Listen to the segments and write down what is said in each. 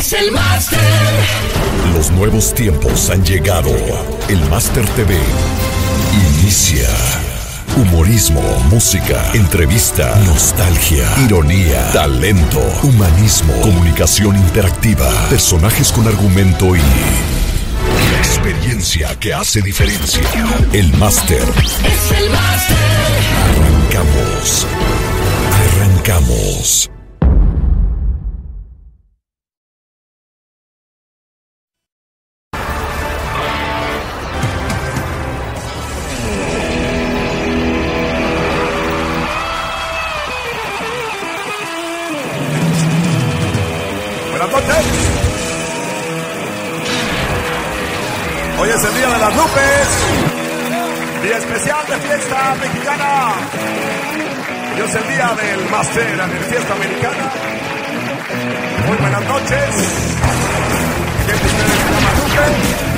es el máster. Los nuevos tiempos han llegado. El Máster TV inicia. Humorismo, música, entrevista, nostalgia, ironía, talento, humanismo, comunicación interactiva, personajes con argumento y la experiencia que hace diferencia. El Máster. Es el máster. Arrancamos. Arrancamos. Es el día del Master de fiesta americana. Muy buenas noches. ¿Quién de ustedes se llama Lupe?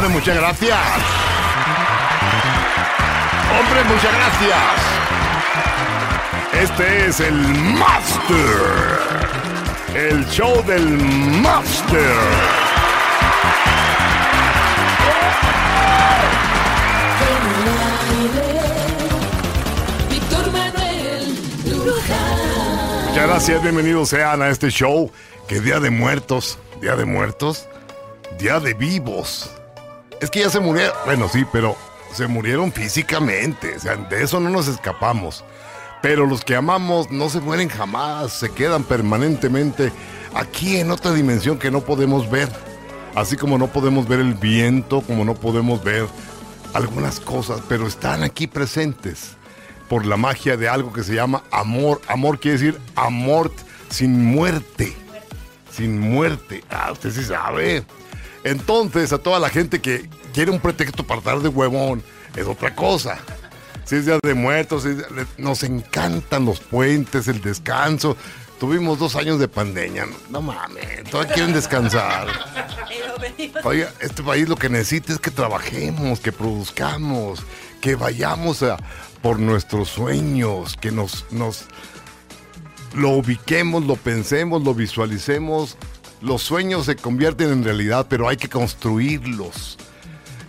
Hombre, muchas gracias. Hombre, muchas gracias. Este es el Master. El show del Master. Muchas gracias, bienvenidos sean a este show. Que Día de Muertos, Día de Muertos, Día de Vivos. Es que ya se murieron, bueno, sí, pero se murieron físicamente, o sea, de eso no nos escapamos. Pero los que amamos no se mueren jamás, se quedan permanentemente aquí en otra dimensión que no podemos ver. Así como no podemos ver el viento, como no podemos ver algunas cosas, pero están aquí presentes por la magia de algo que se llama amor. Amor quiere decir amor sin muerte. Sin muerte. Ah, usted sí sabe. Entonces, a toda la gente que quiere un pretexto para estar de huevón, es otra cosa. Si es día de muertos, si es- le- nos encantan los puentes, el descanso. Tuvimos dos años de pandemia. No, no mames, todavía quieren descansar. Oiga, este país lo que necesita es que trabajemos, que produzcamos, que vayamos a, por nuestros sueños, que nos, nos lo ubiquemos, lo pensemos, lo visualicemos. Los sueños se convierten en realidad, pero hay que construirlos.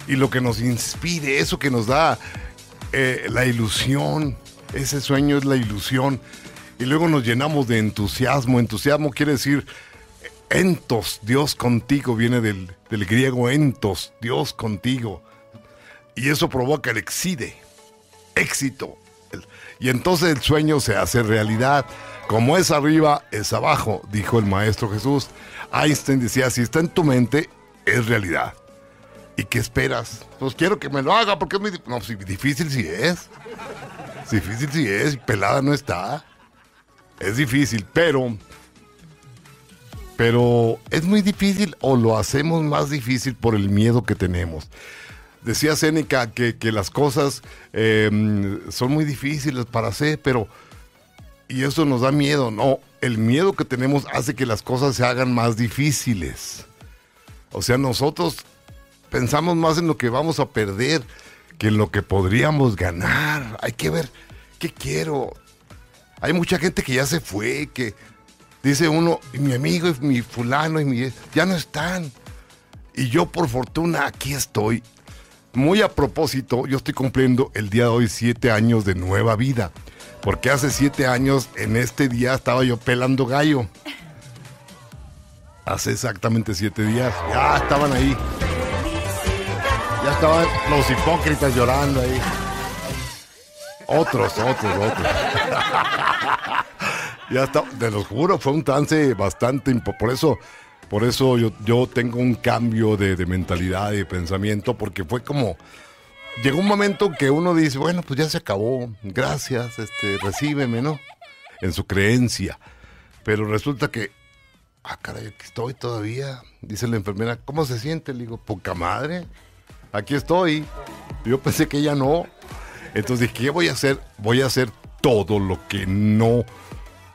Y lo que nos inspire, eso que nos da eh, la ilusión, ese sueño es la ilusión. Y luego nos llenamos de entusiasmo. Entusiasmo quiere decir entos, Dios contigo, viene del, del griego entos, Dios contigo. Y eso provoca el exide, éxito. Y entonces el sueño se hace realidad. Como es arriba, es abajo, dijo el Maestro Jesús. Einstein decía, si está en tu mente, es realidad. ¿Y qué esperas? Pues quiero que me lo haga porque es muy... di- No, sí, difícil sí es. Difícil sí es, pelada no está. Es difícil, pero... Pero es muy difícil o lo hacemos más difícil por el miedo que tenemos. decía Séneca que, que las cosas eh, son muy difíciles para hacer, pero... Y eso nos da miedo, no. El miedo que tenemos hace que las cosas se hagan más difíciles. O sea, nosotros pensamos más en lo que vamos a perder que en lo que podríamos ganar. Hay que ver qué quiero. Hay mucha gente que ya se fue, que dice uno, y mi amigo, y mi fulano, y mi... ya no están. Y yo por fortuna aquí estoy. Muy a propósito, yo estoy cumpliendo el día de hoy siete años de nueva vida. Porque hace siete años, en este día, estaba yo pelando gallo. Hace exactamente siete días. Ya estaban ahí. Ya estaban los hipócritas llorando ahí. Otros, otros, otros. ya está, te lo juro, fue un trance bastante Por eso, por eso yo, yo tengo un cambio de, de mentalidad y de pensamiento, porque fue como. Llegó un momento que uno dice, bueno, pues ya se acabó, gracias, este, recíbeme, ¿no? En su creencia. Pero resulta que, ah, caray, aquí estoy todavía. Dice la enfermera, ¿cómo se siente? Le digo, poca madre, aquí estoy. Yo pensé que ella no. Entonces dije, ¿qué voy a hacer? Voy a hacer todo lo que no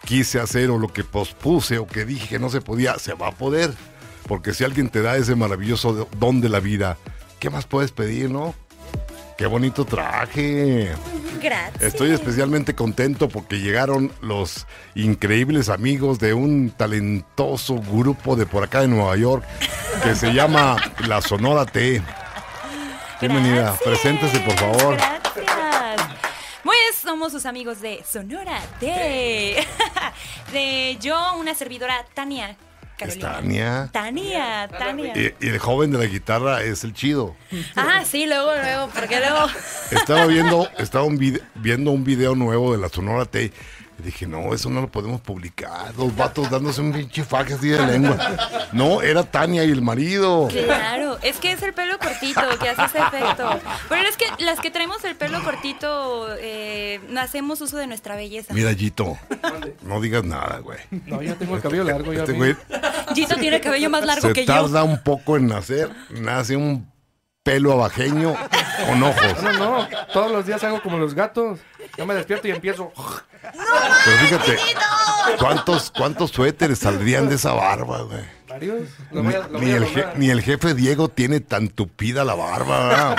quise hacer o lo que pospuse o que dije que no se podía, se va a poder. Porque si alguien te da ese maravilloso don de la vida, ¿qué más puedes pedir, no? Qué bonito traje. Gracias. Estoy especialmente contento porque llegaron los increíbles amigos de un talentoso grupo de por acá de Nueva York que se llama La Sonora T. Bienvenida, Gracias. preséntese por favor. Gracias. Pues somos sus amigos de Sonora de, de yo, una servidora, Tania. Carolina. Tania. Tania, Tania. Y, y el joven de la guitarra es el chido. Ah, sí, luego, luego, porque luego. Estaba viendo, estaba un viendo un video nuevo de la Sonora T. Y dije, no, eso no lo podemos publicar. Los vatos dándose un pinche faje así de lengua. No, era Tania y el marido. Claro, es que es el pelo cortito que hace ese efecto. Pero es que las que traemos el pelo cortito eh, hacemos uso de nuestra belleza. Mira, Gito, no digas nada, güey. No, yo tengo el cabello largo. Ya Este güey Gito tiene el cabello más largo se que yo. tarda un poco en nacer. Nace un pelo abajeño con ojos. No, no, todos los días hago como los gatos. Yo me despierto y empiezo. Pero fíjate, ¿cuántos, cuántos suéteres saldrían de esa barba, güey? Varios. Lo Ni, voy a- lo voy ni a el je- donar. ni el jefe Diego tiene tan tupida la barba. ¿verdad?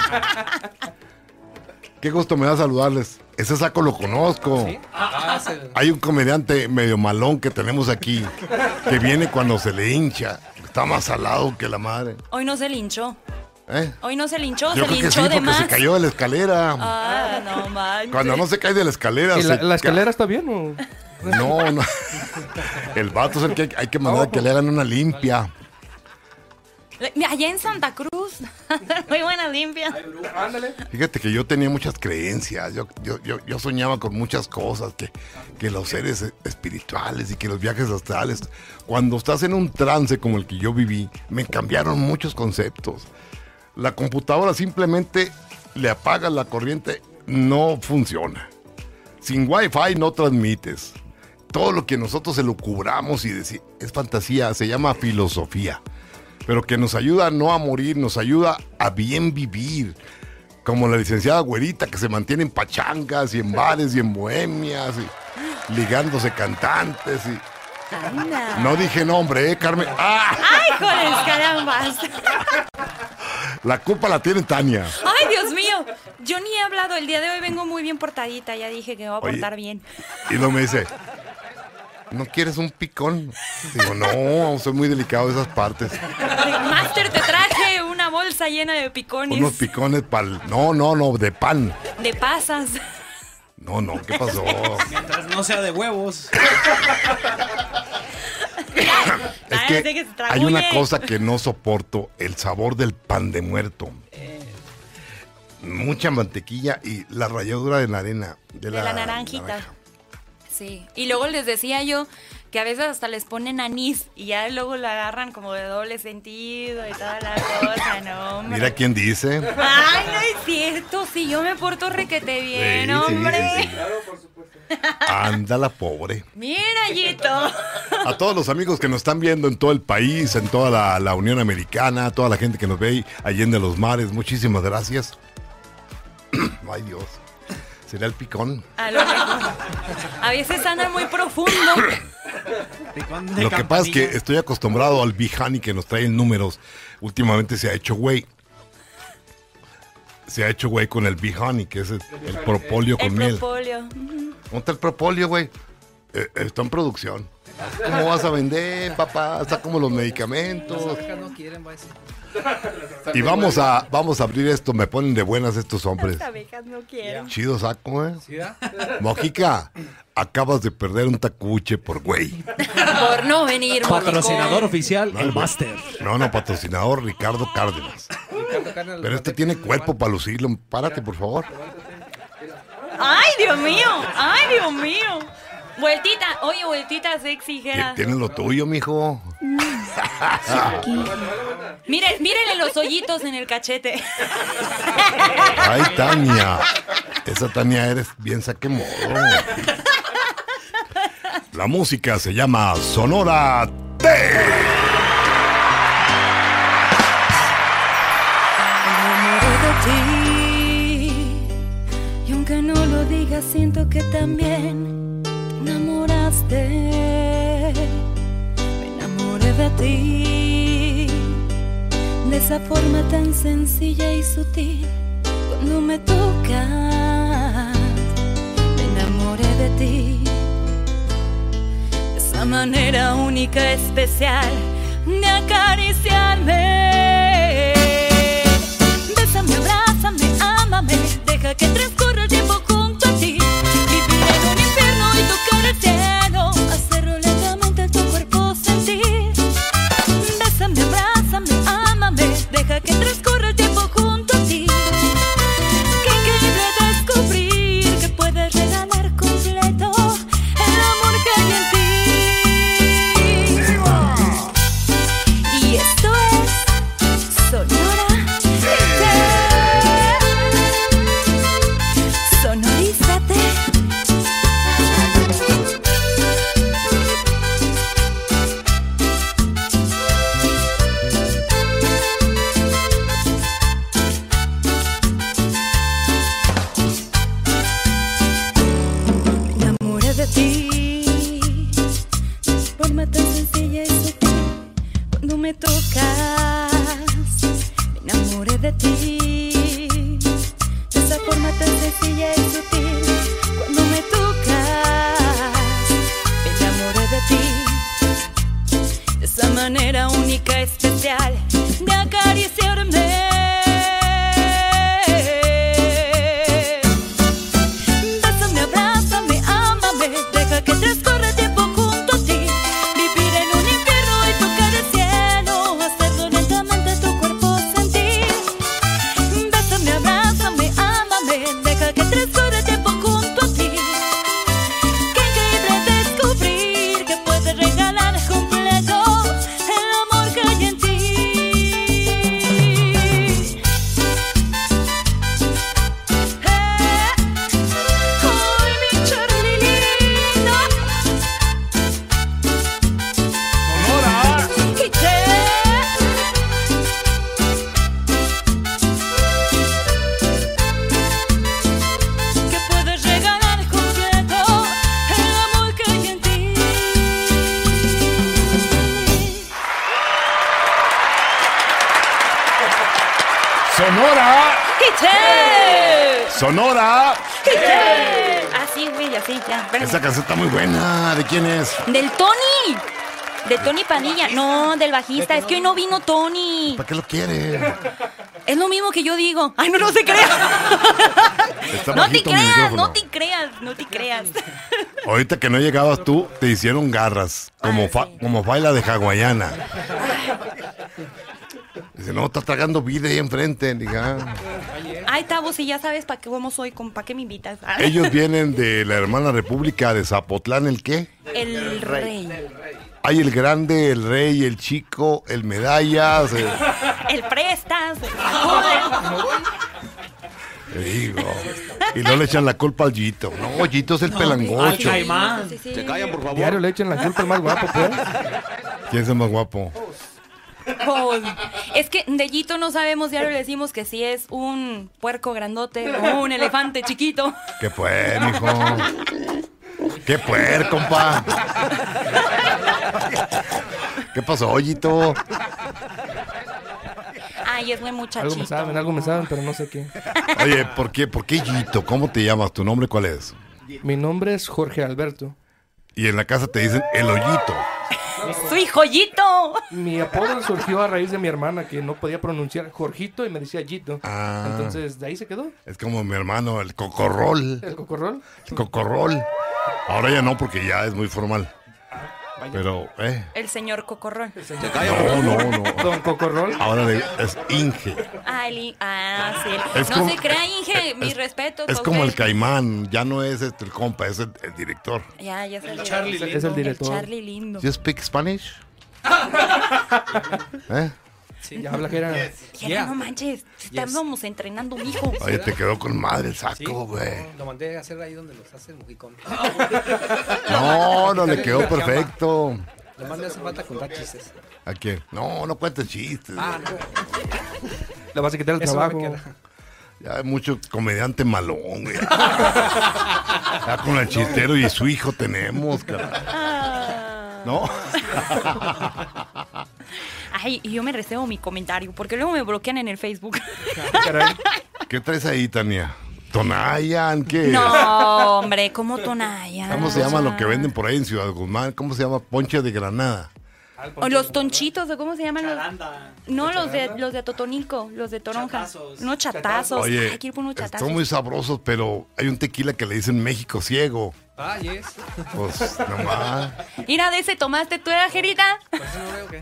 Qué gusto me da saludarles. Ese saco lo conozco. ¿Sí? Ah, se- Hay un comediante medio malón que tenemos aquí que viene cuando se le hincha. Está más salado que la madre. Hoy no se linchó. ¿Eh? Hoy no se linchó, Yo se creo que linchó sí, de porque más. se cayó de la escalera. Ah, no manches. Cuando no se cae de la escalera. ¿Y la, se la ca- escalera está bien o...? No, no. El vato es el que hay, hay que mandar a que le hagan una limpia. Allá en Santa Cruz. Muy buena limpia. Ándale. Fíjate que yo tenía muchas creencias, yo, yo, yo, yo soñaba con muchas cosas, que, que los seres espirituales y que los viajes astrales. Cuando estás en un trance como el que yo viví, me cambiaron muchos conceptos. La computadora simplemente le apagas la corriente, no funciona. Sin wifi no transmites. Todo lo que nosotros elucubramos y deci- es fantasía, se llama filosofía. Pero que nos ayuda no a morir, nos ayuda a bien vivir. Como la licenciada güerita que se mantiene en pachangas y en bares y en bohemias y ligándose cantantes y... Anda. No dije nombre, ¿eh, Carmen? ¡Ah! ¡Ay, joder, carambas! La culpa la tiene Tania. ¡Ay, Dios mío! Yo ni he hablado. El día de hoy vengo muy bien portadita. Ya dije que me voy a Oye. portar bien. Y luego me dice, ¿no quieres un picón? Digo, no, soy muy delicado de esas partes. Master, te traje una bolsa llena de picones. Unos picones para No, no, no, de pan. De pasas. No, no, ¿qué pasó? Mientras no sea de huevos. Es que hay una cosa que no soporto, el sabor del pan de muerto. Mucha mantequilla y la ralladura de la arena. De, De la naranjita. naranja. Sí. Y luego les decía yo que a veces hasta les ponen anís y ya luego lo agarran como de doble sentido y toda la cosa, no, hombre. Mira quién dice. Ay, no es cierto, si yo me porto requete bien, Sí, hombre. sí, sí. Claro, por supuesto. Anda la pobre. Mira, Yito. A todos los amigos que nos están viendo en todo el país, en toda la, la Unión Americana, toda la gente que nos ve allende los mares, muchísimas gracias. Ay Dios. ¿Será el picón? A lo mejor. A veces anda muy profundo. Picón de Lo que pasa es que estoy acostumbrado al Bijani que nos trae en números. Últimamente se ha hecho güey. Se ha hecho güey con el Bijani, que es el, el propóleo con El miel. ¿Dónde está el propóleo, güey? Eh, está en producción. ¿Cómo vas a vender, papá? Está como los medicamentos. no quieren, va a decir. Y vamos a, vamos a abrir esto. Me ponen de buenas estos hombres. Las abejas no quieren. Chido saco, ¿eh? ¿Sí, da? Mojica, acabas de perder un tacuche por güey. Por no venir, Patrocinador oficial, No, el güey. Master. No, no, patrocinador Ricardo Cárdenas. Ricardo Pero este tiene cuerpo para lucirlo. Párate, por favor. Ay, Dios mío. Ay, Dios mío. Vueltita. Oye, vueltita sexy, Jera. Tienes lo tuyo, mijo. Mire, mírenle los hoyitos en el cachete. Ay, Tania. Esa Tania eres bien saque modo. La música se llama Sonora T. enamoré de ti. Y aunque no lo digas, siento que también de. De esa forma tan sencilla y sutil. Cuando me tocas, me enamoré de ti. Esa manera única, especial de acariciarme. Bésame, abrázame, ámame, deja que transcurra el tiempo Padilla. No, del bajista. Es que hoy no vino Tony. ¿Para qué lo quiere? Es lo mismo que yo digo. Ay, no, no se crea. Está No te bajito mi creas, micrófono. no te creas, no te creas. Ahorita que no llegabas tú, te hicieron garras. Como, Ah, fa- como baila de hawaiana. Dice, no, está tragando vida ahí enfrente. Dije, ah. Ay, Tavo, si ya sabes para qué cómo soy, ¿para qué me invitas? Ellos vienen de la hermana república de Zapotlán, ¿el qué? El rey. Hay el grande, el rey, el chico, el medallas. el- El prestas. Te digo. Y no le echan la culpa al Yito. No, Yito es el pelangocho. Sí, sí, sí. Se callan, por favor. Diario le echan la culpa al más guapo, pues. ¿Quién es el más guapo? Pues, es que de Yito no sabemos, diario le decimos que si es un puerco grandote o un elefante chiquito. ¿Qué pues, mijo? ¿Qué pues, compa? ¿Qué pasó, Yito? Ay, es muy Algo muchachito. me saben, algo me saben, pero no sé qué. Oye, ¿por qué, ¿por qué Yito? ¿Cómo te llamas? ¿Tu nombre cuál es? Mi nombre es Jorge Alberto. Y en la casa te dicen el hoyito. ¡Soy joyito! Mi apodo surgió a raíz de mi hermana que no podía pronunciar Jorgito y me decía Yito. Ah. Entonces, de ahí se quedó Es como mi hermano, el cocorrol. el cocorrol. El cocorrol. Ahora ya no, porque ya es muy formal. Pero, eh. El señor por No, no, no. Don Cocorrol. Ahora le- es Inge. Ah, el ah, sí. Es no como- se crea, Inge. Mis es- respetos. Es como el caimán. Ya no es este, el compa, es el, el director. Ya, ya se Charlie Es el El director. Charlie lindo. ¿Do you speak Spanish? ¿Eh? Ya habla que era. Ya, no manches. Estábamos entrenando, mijo. Oye, te quedó con madre el saco, güey. Lo mandé a hacer ahí donde los hace el mojicón. No, no le quedó perfecto. Le mandé hace falta contar chistes. ¿A quién? No, no cuentes chistes. Ah, no. Le vas a quitar el Eso trabajo. Ya hay mucho comediante malón, güey. Ya con el chistero y su hijo tenemos, caray. Ah. ¿No? Ay, y yo me reservo mi comentario, porque luego me bloquean en el Facebook. Caray. ¿Qué traes ahí, Tania? ¿Tonayan? ¿Qué? No, hombre, ¿cómo Tonaya? ¿Cómo se llama lo que venden por ahí en Ciudad Guzmán? ¿Cómo se llama? Ponche de granada. O los tonchitos, ¿o cómo se llaman? Los... Charanda. No, los de, los de Totonico, los de Toronja. Chatazos. No, chatazos. Oye, Hay que ir por unos chatazos. están muy sabrosos, pero hay un tequila que le dicen México ciego. Ah, yes. Pues, nomás. Mira, de ese tomaste tú, ¿eh, Jerita. Por eso no veo que.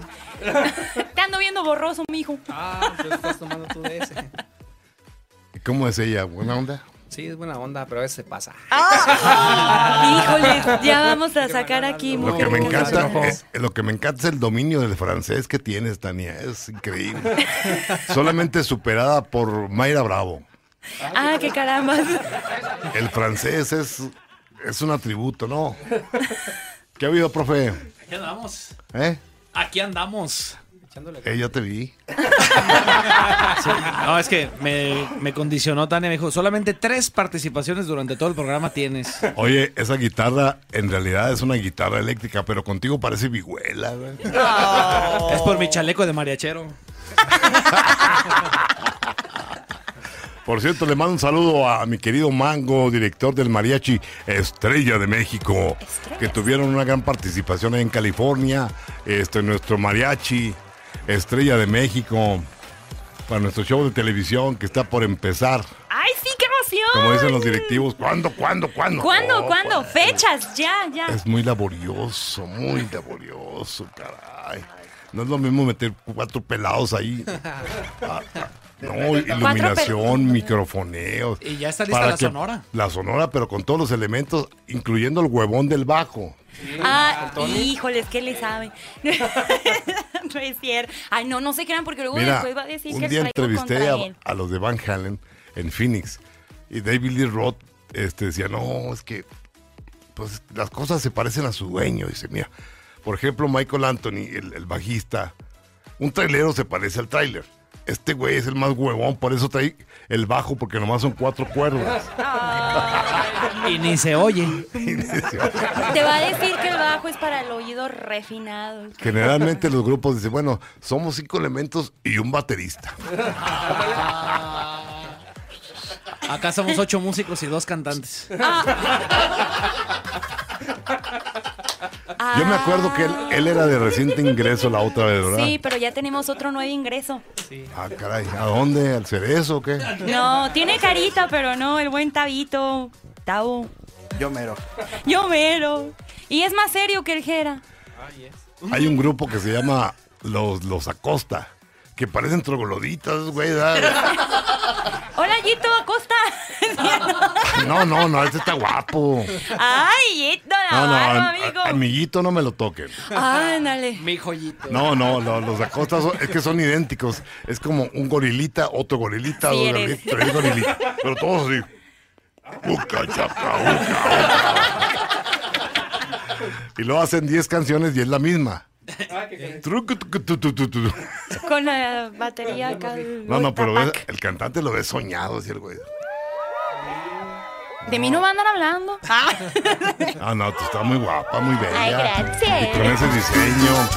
Te ando viendo borroso, mijo. Ah, pues estás tomando tú de ese. ¿Cómo es ella? ¿Buena onda? Sí, es buena onda, pero a veces se pasa. Híjole, ya vamos a sacar aquí. Lo que me encanta, es, lo que me encanta es el dominio del francés que tienes, Tania. Es increíble. Solamente superada por Mayra Bravo. Ah, qué caramba. El francés es, es un atributo, ¿no? ¿Qué ha habido, profe? Aquí andamos. ¿Eh? Aquí andamos. Echándole. Eh, ya te vi. No, es que me, me condicionó Tania. Me dijo, solamente tres participaciones durante todo el programa tienes. Oye, esa guitarra en realidad es una guitarra eléctrica, pero contigo parece vihuela, güey. Es por mi chaleco de mariachero. Por cierto, le mando un saludo a mi querido Mango, director del Mariachi Estrella de México, que tuvieron una gran participación en California. Este, nuestro Mariachi Estrella de México, para nuestro show de televisión que está por empezar. ¡Ay, sí, qué emoción! Como dicen los directivos, ¿cuándo, cuándo, cuándo? ¿Cuándo, No, cuándo? pues, Fechas, ya, ya. Es muy laborioso, muy laborioso, caray. No es lo mismo meter cuatro pelados ahí. No, iluminación, microfoneo. Y ya está lista Para la que- sonora. La sonora, pero con todos los elementos, incluyendo el huevón del bajo. Ah, híjoles, ¿qué le sabe? no es cierto. Ay, no, no se crean porque luego Mira, después va a decir un que día entrevisté a, a los de Van Halen en Phoenix y David Lee Roth este, decía, no, es que pues las cosas se parecen a su dueño. Dice, mira, por ejemplo, Michael Anthony, el, el bajista, un trailero se parece al trailer. Este güey es el más huevón, por eso trae el bajo, porque nomás son cuatro cuerdas. Y ni se oye. Te va a decir que el bajo es para el oído refinado. Generalmente los grupos dicen, bueno, somos cinco elementos y un baterista. Acá somos ocho músicos y dos cantantes. Yo me acuerdo que él, él era de reciente ingreso la otra vez, ¿verdad? Sí, pero ya tenemos otro nuevo ingreso. Ah, caray, ¿a dónde? ¿Al cerezo o qué? No, tiene carita, pero no, el buen Tabito. Tabo. Yo mero. Yo mero. Y es más serio que el Jera. Hay un grupo que se llama Los, los Acosta, que parecen trogloditas, güey. Hola, Yito Acosta. No, no, no, este está guapo. Ay, Hito No, no, a- amigo. a- amiguito no me lo toquen. Ándale. Mi joyito. No, no, lo- los Acosta son- es que son idénticos. Es como un gorilita, otro gorilita, Sí, gorilitas, tres gorilitas. Pero todos así. Uca, chaca, uca, uca. Y luego hacen 10 canciones y es la misma. Trucu, tucu, tu, tu, tu, tu. Con la batería acá. el No, no, pero ves, el cantante lo ve soñado, así el güey. De mí no van a andar hablando. Ah. Ah, no, tú estás muy guapa, muy bella. Ay, gracias. Y con ese diseño.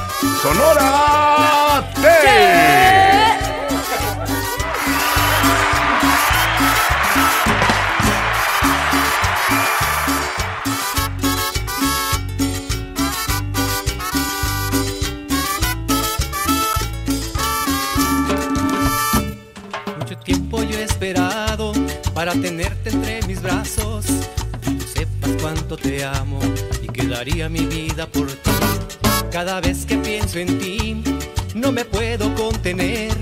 ¡Sonora! Cada vez que pienso en ti, no me puedo contener.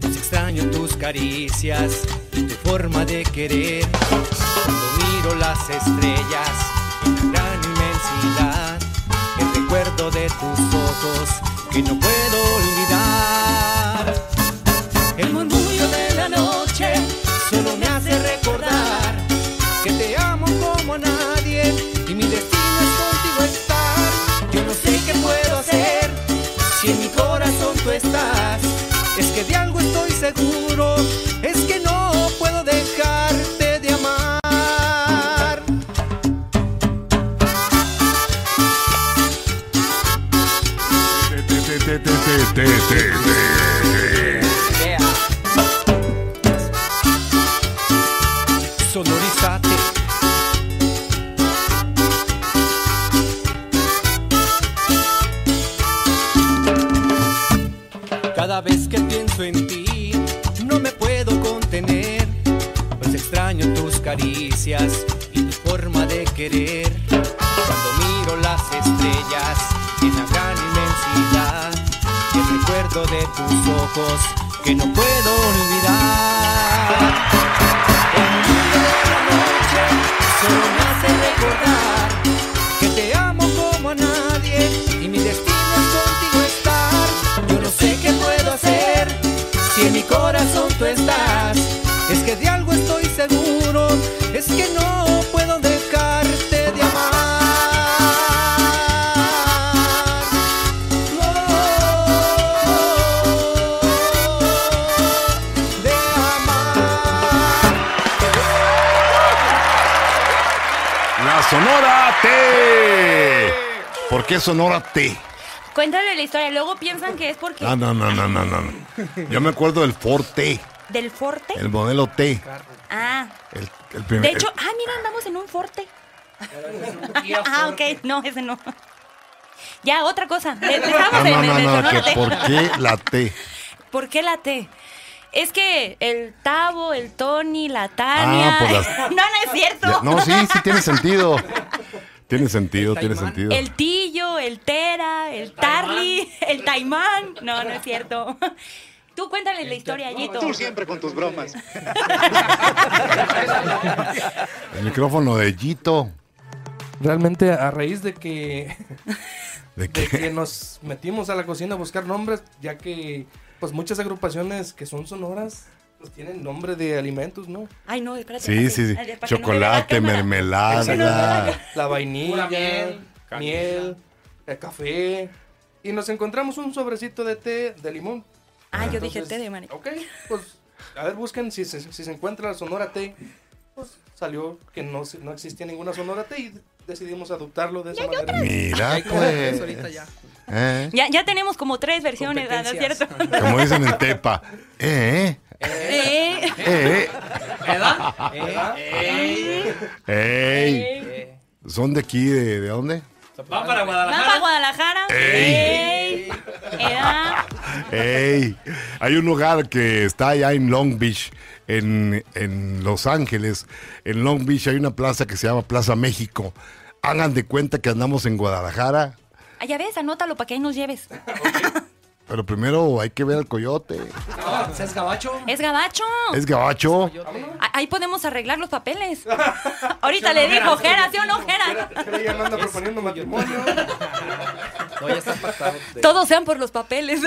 Pues extraño tus caricias tu forma de querer. Cuando miro las estrellas T? Cuéntale la historia. Luego piensan que es porque Ah, no, no, no, no, no. no. Yo me acuerdo del Ford T, del forte. el modelo T. Ah. El, el primer. De hecho, ah, mira, andamos en un forte. ah, ok. No, ese no. Ya, otra cosa. Le Ah, Estamos no, en, no, no, Sonora que T. ¿por qué la T? ¿Por qué la T? Es que el Tavo, el Tony, la Tania. Ah, por las- no, no es cierto. Ya- No, sí, sí tiene sentido. Tiene sentido, tiene sentido. El Tillo, el Tera, el Tarly, el Taimán. No, no es cierto. Tú cuéntale la historia, Yito. Tú siempre con tus bromas. El micrófono de Gito. Realmente a raíz de que, ¿De de que nos metimos a la cocina a buscar nombres, ya que pues muchas agrupaciones que son sonoras pues tienen nombre de alimentos, ¿no? Ay, no, espérate. Sí, sí, sí. no me Chocolate, mermelada. La vainilla, miel, miel, el café. Y nos encontramos un sobrecito de té de limón. Ah, yo dije Entonces, té de maní. Ok, pues a ver, busquen si se, si se encuentra la Sonora T. Pues salió que no, no existía ninguna Sonora T y decidimos adoptarlo de esa manera. Mira, pues. ahorita ya. ¿Eh? Ya, ya tenemos como tres versiones, ¿no es cierto? Como dicen en Tepa. ¿Eh? Eh, ¿Eh? ¿Verdad? ¡Ey! eh. ¿Son de aquí? ¿De, de dónde? Van para ¿Van para Guadalajara. Guadalajara? Ey. Ey. Hay un lugar que está allá en Long Beach, en, en Los Ángeles. En Long Beach hay una plaza que se llama Plaza México. Hagan de cuenta que andamos en Guadalajara. Ah, ya ves, anótalo para que ahí nos lleves. Pero primero hay que ver al coyote. ¿Es gabacho? Es gabacho. ¿Es gabacho? Ahí podemos arreglar los papeles. Ahorita le dijo, Jera, ¿sí o no, Jera? Pero ya no anda proponiendo matrimonio. No, ya está pactado. de- Todos sean por los papeles.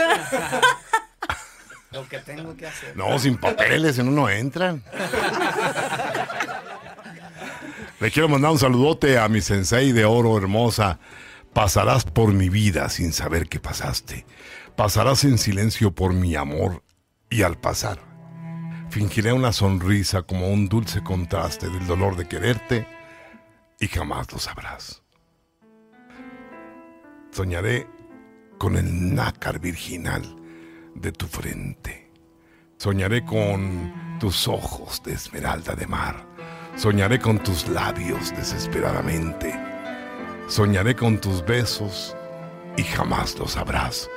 Lo que tengo que hacer. No, sin papeles, en uno entran. Le quiero mandar un saludote a mi sensei de oro hermosa. Pasarás por mi vida sin saber que pasaste. Pasarás en silencio por mi amor y al pasar. Fingiré una sonrisa como un dulce contraste del dolor de quererte y jamás lo sabrás. Soñaré con el nácar virginal de tu frente. Soñaré con tus ojos de esmeralda de mar. Soñaré con tus labios desesperadamente. Soñaré con tus besos y jamás lo sabrás.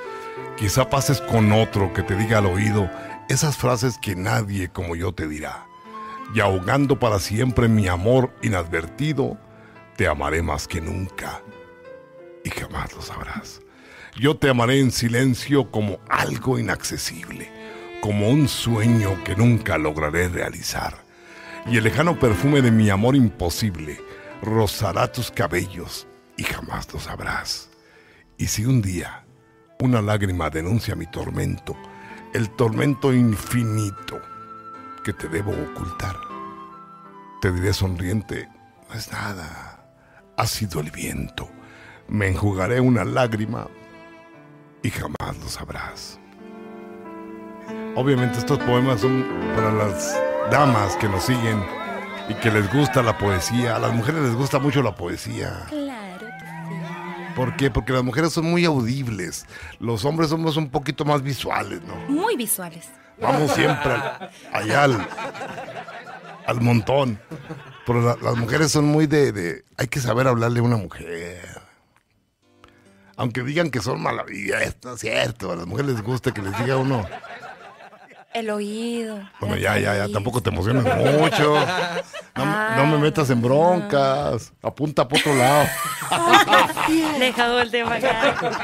Quizá pases con otro que te diga al oído esas frases que nadie como yo te dirá. Y ahogando para siempre mi amor inadvertido, te amaré más que nunca y jamás lo sabrás. Yo te amaré en silencio como algo inaccesible, como un sueño que nunca lograré realizar. Y el lejano perfume de mi amor imposible rozará tus cabellos y jamás lo sabrás. Y si un día una lágrima denuncia mi tormento, el tormento infinito que te debo ocultar, te diré sonriente, no es nada, ha sido el viento. Me enjugaré una lágrima y jamás lo sabrás. Obviamente estos poemas son para las damas que nos siguen y que les gusta la poesía. A las mujeres les gusta mucho la poesía. ¿Por qué? Porque las mujeres son muy audibles. Los hombres somos un poquito más visuales, ¿no? Muy visuales. Vamos siempre al- allá al, al montón. Pero la- las mujeres son muy de, de- Hay que saber hablarle a una mujer. Aunque digan que son maravillas, no es cierto. A las mujeres les gusta que les diga uno. El oído. Bueno, ya, ya, ya, tampoco te emociones mucho. No, no me metas en broncas. Apunta por otro lado. Dejado el tema acá.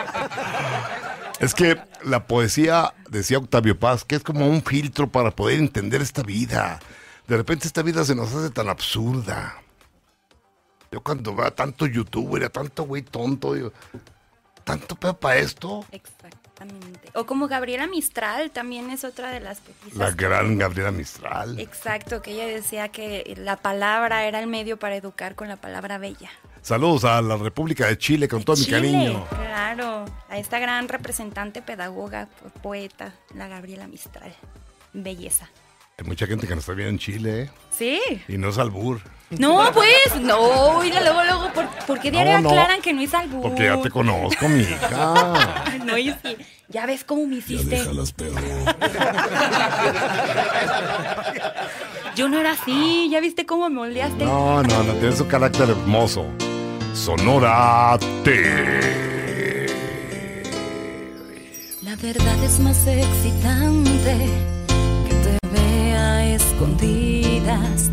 Es que la poesía, decía Octavio Paz, que es como un filtro para poder entender esta vida. De repente esta vida se nos hace tan absurda. Yo cuando veo a tanto youtuber, a tanto güey tonto, digo, ¿tanto pedo para esto? Exactamente. O como Gabriela Mistral también es otra de las poetisas. La gran Gabriela Mistral. Exacto, que ella decía que la palabra era el medio para educar con la palabra bella. Saludos a la República de Chile con todo mi cariño. claro, a esta gran representante, pedagoga, po- poeta, la Gabriela Mistral. Belleza. Hay mucha gente que nos está viendo en Chile, ¿eh? Sí. Y no es albur. No, pues, no, mira, luego, luego, ¿por, por qué diario No, no. aclaran que no es albur? Porque ya te conozco, mi hija. No, y sí, ya ves cómo me hiciste. Yo no era así, ya viste cómo me moldeaste. No, no, no, tiene su carácter hermoso. Sonorate. La verdad es más excitante escondidas.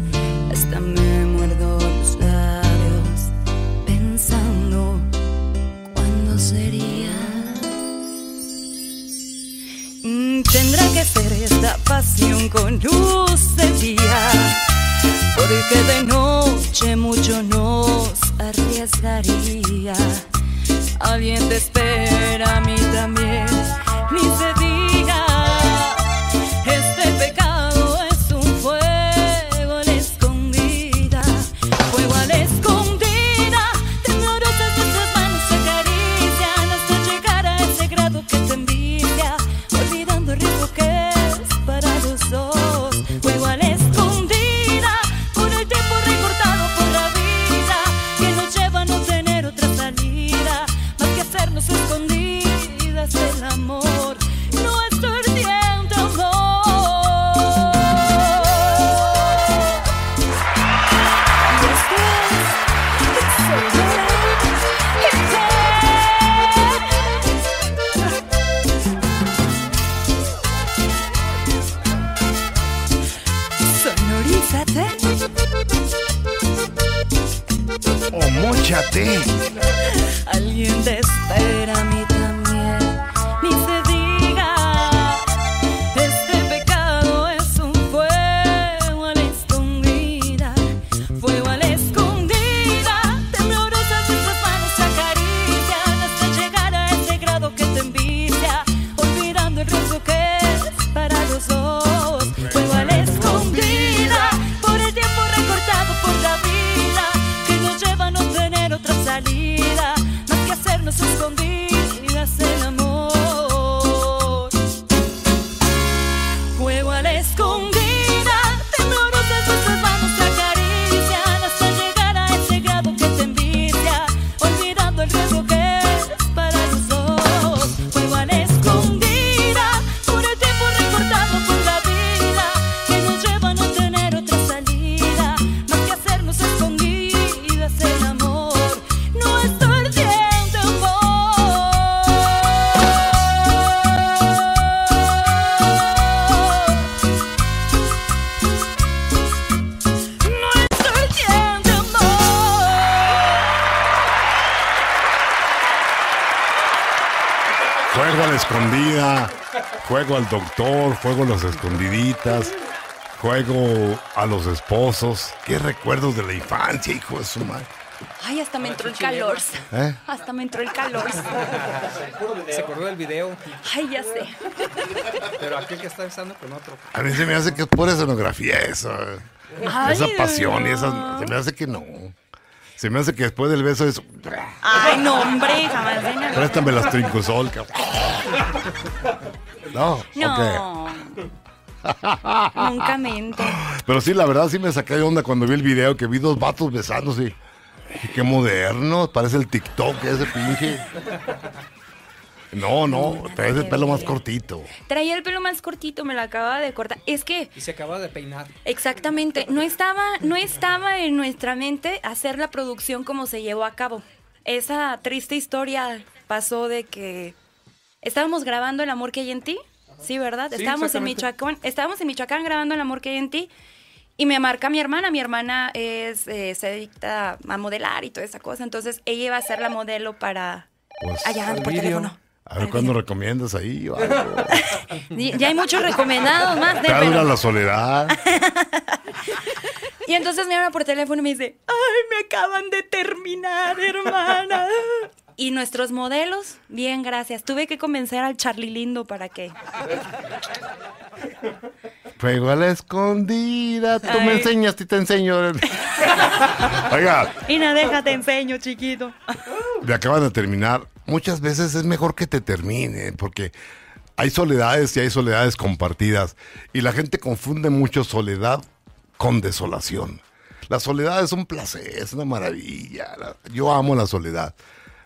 Hasta me muerdo los labios pensando cuándo sería. Tendrá que ser esta pasión con luz de día, porque de noche mucho nos arriesgaría. Alguien te espera, a mí también, ni se mochate. Al doctor, juego a las escondiditas, juego a los esposos. Qué recuerdos de la infancia, hijo de su madre. Ay, hasta me entró el calor. ¿Eh? Hasta me entró el calor. Se acordó del video, Ay, ya sé. pero aquel que está besando con otro. A mí se me hace que es pura escenografía eso. Ay, esa pasión y verdad. esa. Se me hace que no. Se me hace que después del beso es. Ay, no, hombre, jamás. Préstame las trincosol, cabrón. No. No. Nunca mente. Pero sí, la verdad sí me saqué de onda cuando vi el video que vi dos vatos besándose. Qué moderno, parece el TikTok ese pinche. No, no, traes el pelo más cortito. Traía el pelo más cortito, me lo acababa de cortar. Es que, Y se acaba de peinar. exactamente, no estaba, no estaba en nuestra mente hacer la producción como se llevó a cabo. Esa triste historia pasó de que estábamos grabando El amor que hay en ti, sí, ¿verdad? Sí, estábamos en. Michoacán, estábamos en Michoacán grabando El amor que hay en ti. Y me marca mi hermana, mi hermana es, eh, se dedica a modelar y toda esa cosa, entonces ella iba a ser la modelo para... Pues, Allá al por vídeo. teléfono. a ver cuándo recomiendas ahí. o algo. Y- Ya hay muchos recomendados más de... Pero- la soledad. Y entonces me habla por teléfono y me dice, ay, me acaban de terminar, hermana. Y nuestros modelos, bien, gracias. Tuve que convencer al Charlie Lindo para que... Fuego a la escondida. Tú me enseñas y te enseño. Oiga, Y no, déjate enseño, chiquito. me acaban de terminar. Muchas veces es mejor que te termine, porque hay soledades y hay soledades compartidas. Y la gente confunde mucho soledad con desolación. La soledad es un placer, es una maravilla. La- Yo amo la soledad.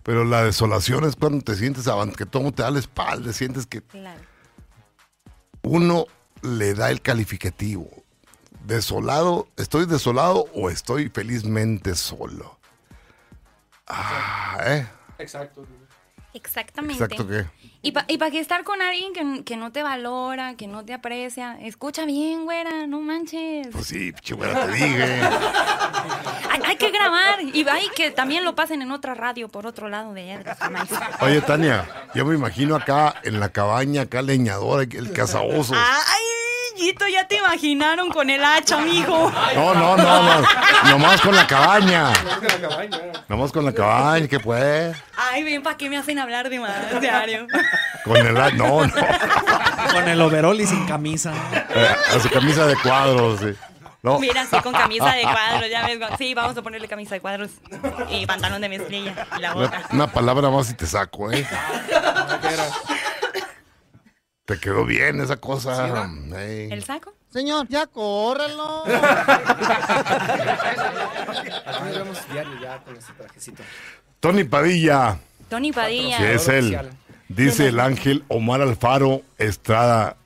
Pero la desolación es cuando te sientes que todo te da la espalda, sientes que Claro. uno le da el calificativo. Desolado, ¿estoy desolado o estoy felizmente solo? Ah, ¿eh? Exacto. Exactamente. Exacto qué. Y para qué estar con alguien que, que no te valora, que no te aprecia. Escucha bien, güera, no manches. Pues sí, chingüera, te dije. Hay, hay que grabar. Y hay que también lo pasen en otra radio por otro lado de él. Oye, Tania, yo me imagino acá en la cabaña, acá leñador, el cazaosos. Ay, Ya te imaginaron con el hacha, mijo. No, no, no, no. Nomás con la cabaña. Es que la cabaña. Nomás con la cabaña, ¿qué pues? Ay, ven, ¿para qué me hacen hablar de más diario? Con el... No, no. Con el overol y sin camisa. Eh, a su camisa de cuadros, sí. No. Mira, sí, con camisa de cuadros, ya ves. Sí, vamos a ponerle camisa de cuadros y pantalón de mezclilla y la Una, otra. una palabra más y te saco, ¿eh? Te quedó bien esa cosa. ¿El saco? Señor, ya córrelo. Aquí nos vemos diario ya con ese trajecito. Tony Padilla, Tony Padilla. que es él. Dice el ángel Omar Alfaro Estrada,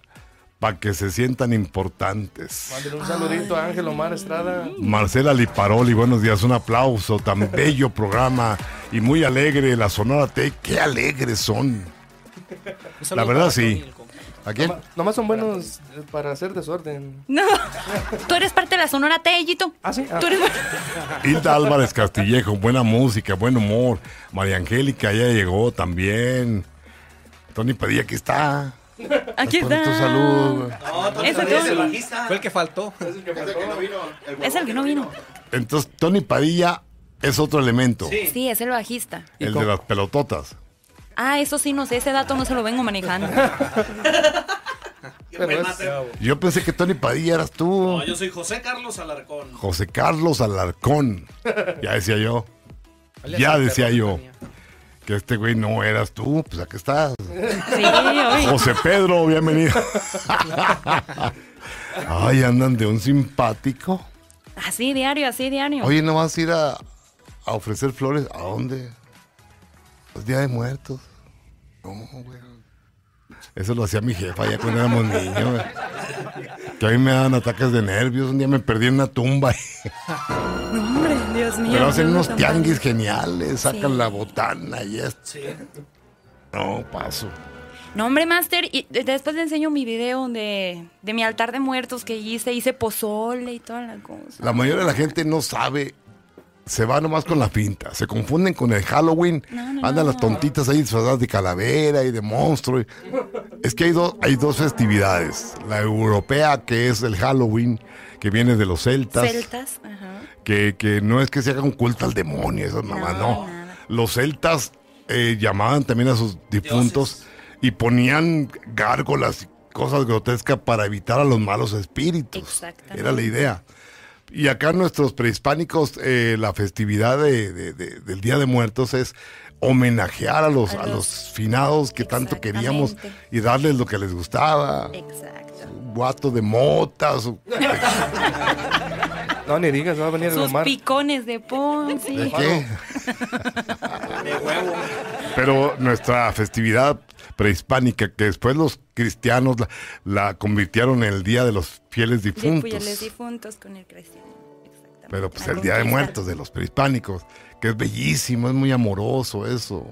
para que se sientan importantes. Mándale un saludito a Ángel Omar Estrada. Marcela Liparoli, buenos días, un aplauso, tan bello programa y muy alegre, la Sonora T, qué alegres son. La verdad sí. El. ¿A quién? Noma- Nomás son buenos eh, para hacer desorden. No, tú eres parte de la Sonora Tellito. Ah, sí. Ah. Tú eres... Hilda Álvarez Castillejo, buena música, buen humor. María Angélica ya llegó también. Tony Padilla, aquí está. Aquí Por está. tu salud. Ese Tony. Fue el que faltó. Es el que no vino. Entonces, Tony Padilla es otro elemento. Sí, es el bajista. El de las pelototas. Ah, eso sí, no sé, ese dato no se lo vengo manejando. Pero es, Yo pensé que Tony Padilla eras tú. No, yo soy José Carlos Alarcón. José Carlos Alarcón. Ya decía yo. Ya decía yo. Que este güey no eras tú. Pues aquí estás. Sí, oye. José Pedro, bienvenido. Ay, andan de un simpático. Así diario, así diario. Oye, ¿no vas a ir a, a ofrecer flores? ¿A dónde? Pues Día de Muertos. No, güey. Eso lo hacía mi jefa ya cuando éramos niños. güey. Que a mí me daban ataques de nervios. Un día me perdí en una tumba. No, hombre, Dios mío. Pero hacen no, unos no, tianguis geniales. Sacan Sí. la botana y esto. No, paso. No, hombre, Master, y de- después le enseño mi video de, de mi altar de muertos que hice. Hice pozole y toda la cosa. La mayoría de la gente no sabe. Se va nomás con la finta. Se confunden con el Halloween. No, no, Andan no. las tontitas ahí disfrazadas de calavera y de monstruo. y- Es que hay, dos hay dos festividades. La europea, que es el Halloween, que viene de los celtas. Celtas, ajá. que, que no es que se haga un culto al demonio, esas mamás, no. Los celtas eh, llamaban también a sus difuntos y ponían gárgolas y cosas grotescas para evitar a los malos espíritus. Exactamente. Era la idea. Y acá nuestros prehispánicos, eh, la festividad de- de- de- del Día de Muertos es homenajear a los, A a los- finados que tanto queríamos y darles lo que les gustaba. Exacto. Un guato de motas. No, ni digas, va a venir el Sus Omar. picones de Ponzi. ¿De qué? Pero nuestra festividad prehispánica, que después los cristianos la, la convirtieron en el Día de los Fieles Difuntos. fieles difuntos con el cristiano. Pero pues la el Día de. Muertos de los prehispánicos, que es bellísimo, es muy amoroso eso.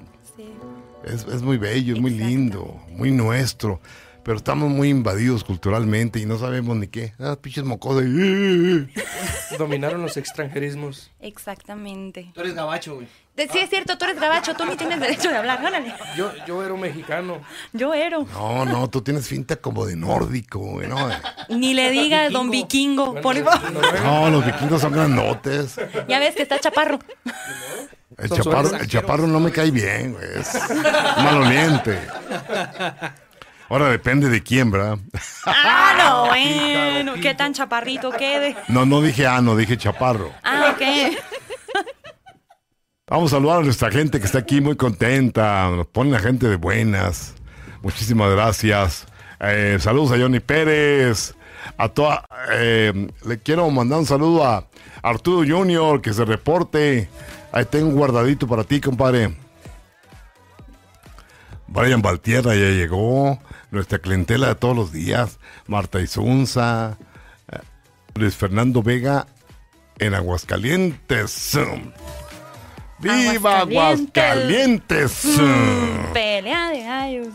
Es, es muy bello, es muy lindo, muy nuestro. Pero estamos muy invadidos culturalmente y no sabemos ni qué. Ah, pinches mocosos. Dominaron los extranjerismos. Exactamente. Tú eres gabacho, güey. De- Sí, es cierto, tú eres gabacho, tú ni tienes derecho de hablar, órale. Yo, yo era un mexicano. Yo ero. No, no, tú tienes finta como de nórdico, güey, ¿no? Ni le diga don vikingo, por favor. No, los vikingos son grandotes. Ya ves que está chaparro. El chaparro, el chaparro no me cae bien, güey. Es maloliente. Ahora depende de quién, ¿verdad? Ah, no, bueno, qué tan chaparrito quede. No, no dije ano, dije chaparro. Ah, ok. Vamos a saludar a nuestra gente que está aquí muy contenta. Nos pone la gente de buenas. Muchísimas gracias. Eh, saludos a Johnny Pérez. A toda, eh, le quiero mandar un saludo a Arturo Junior que se reporte. Ahí tengo un guardadito para ti, compadre. Brian Valtierra ya llegó. Nuestra clientela de todos los días. Marta Isunza. eh, Luis Fernando Vega en Aguascalientes. ¡Viva Aguascalientes! Mm, pelea de gallos.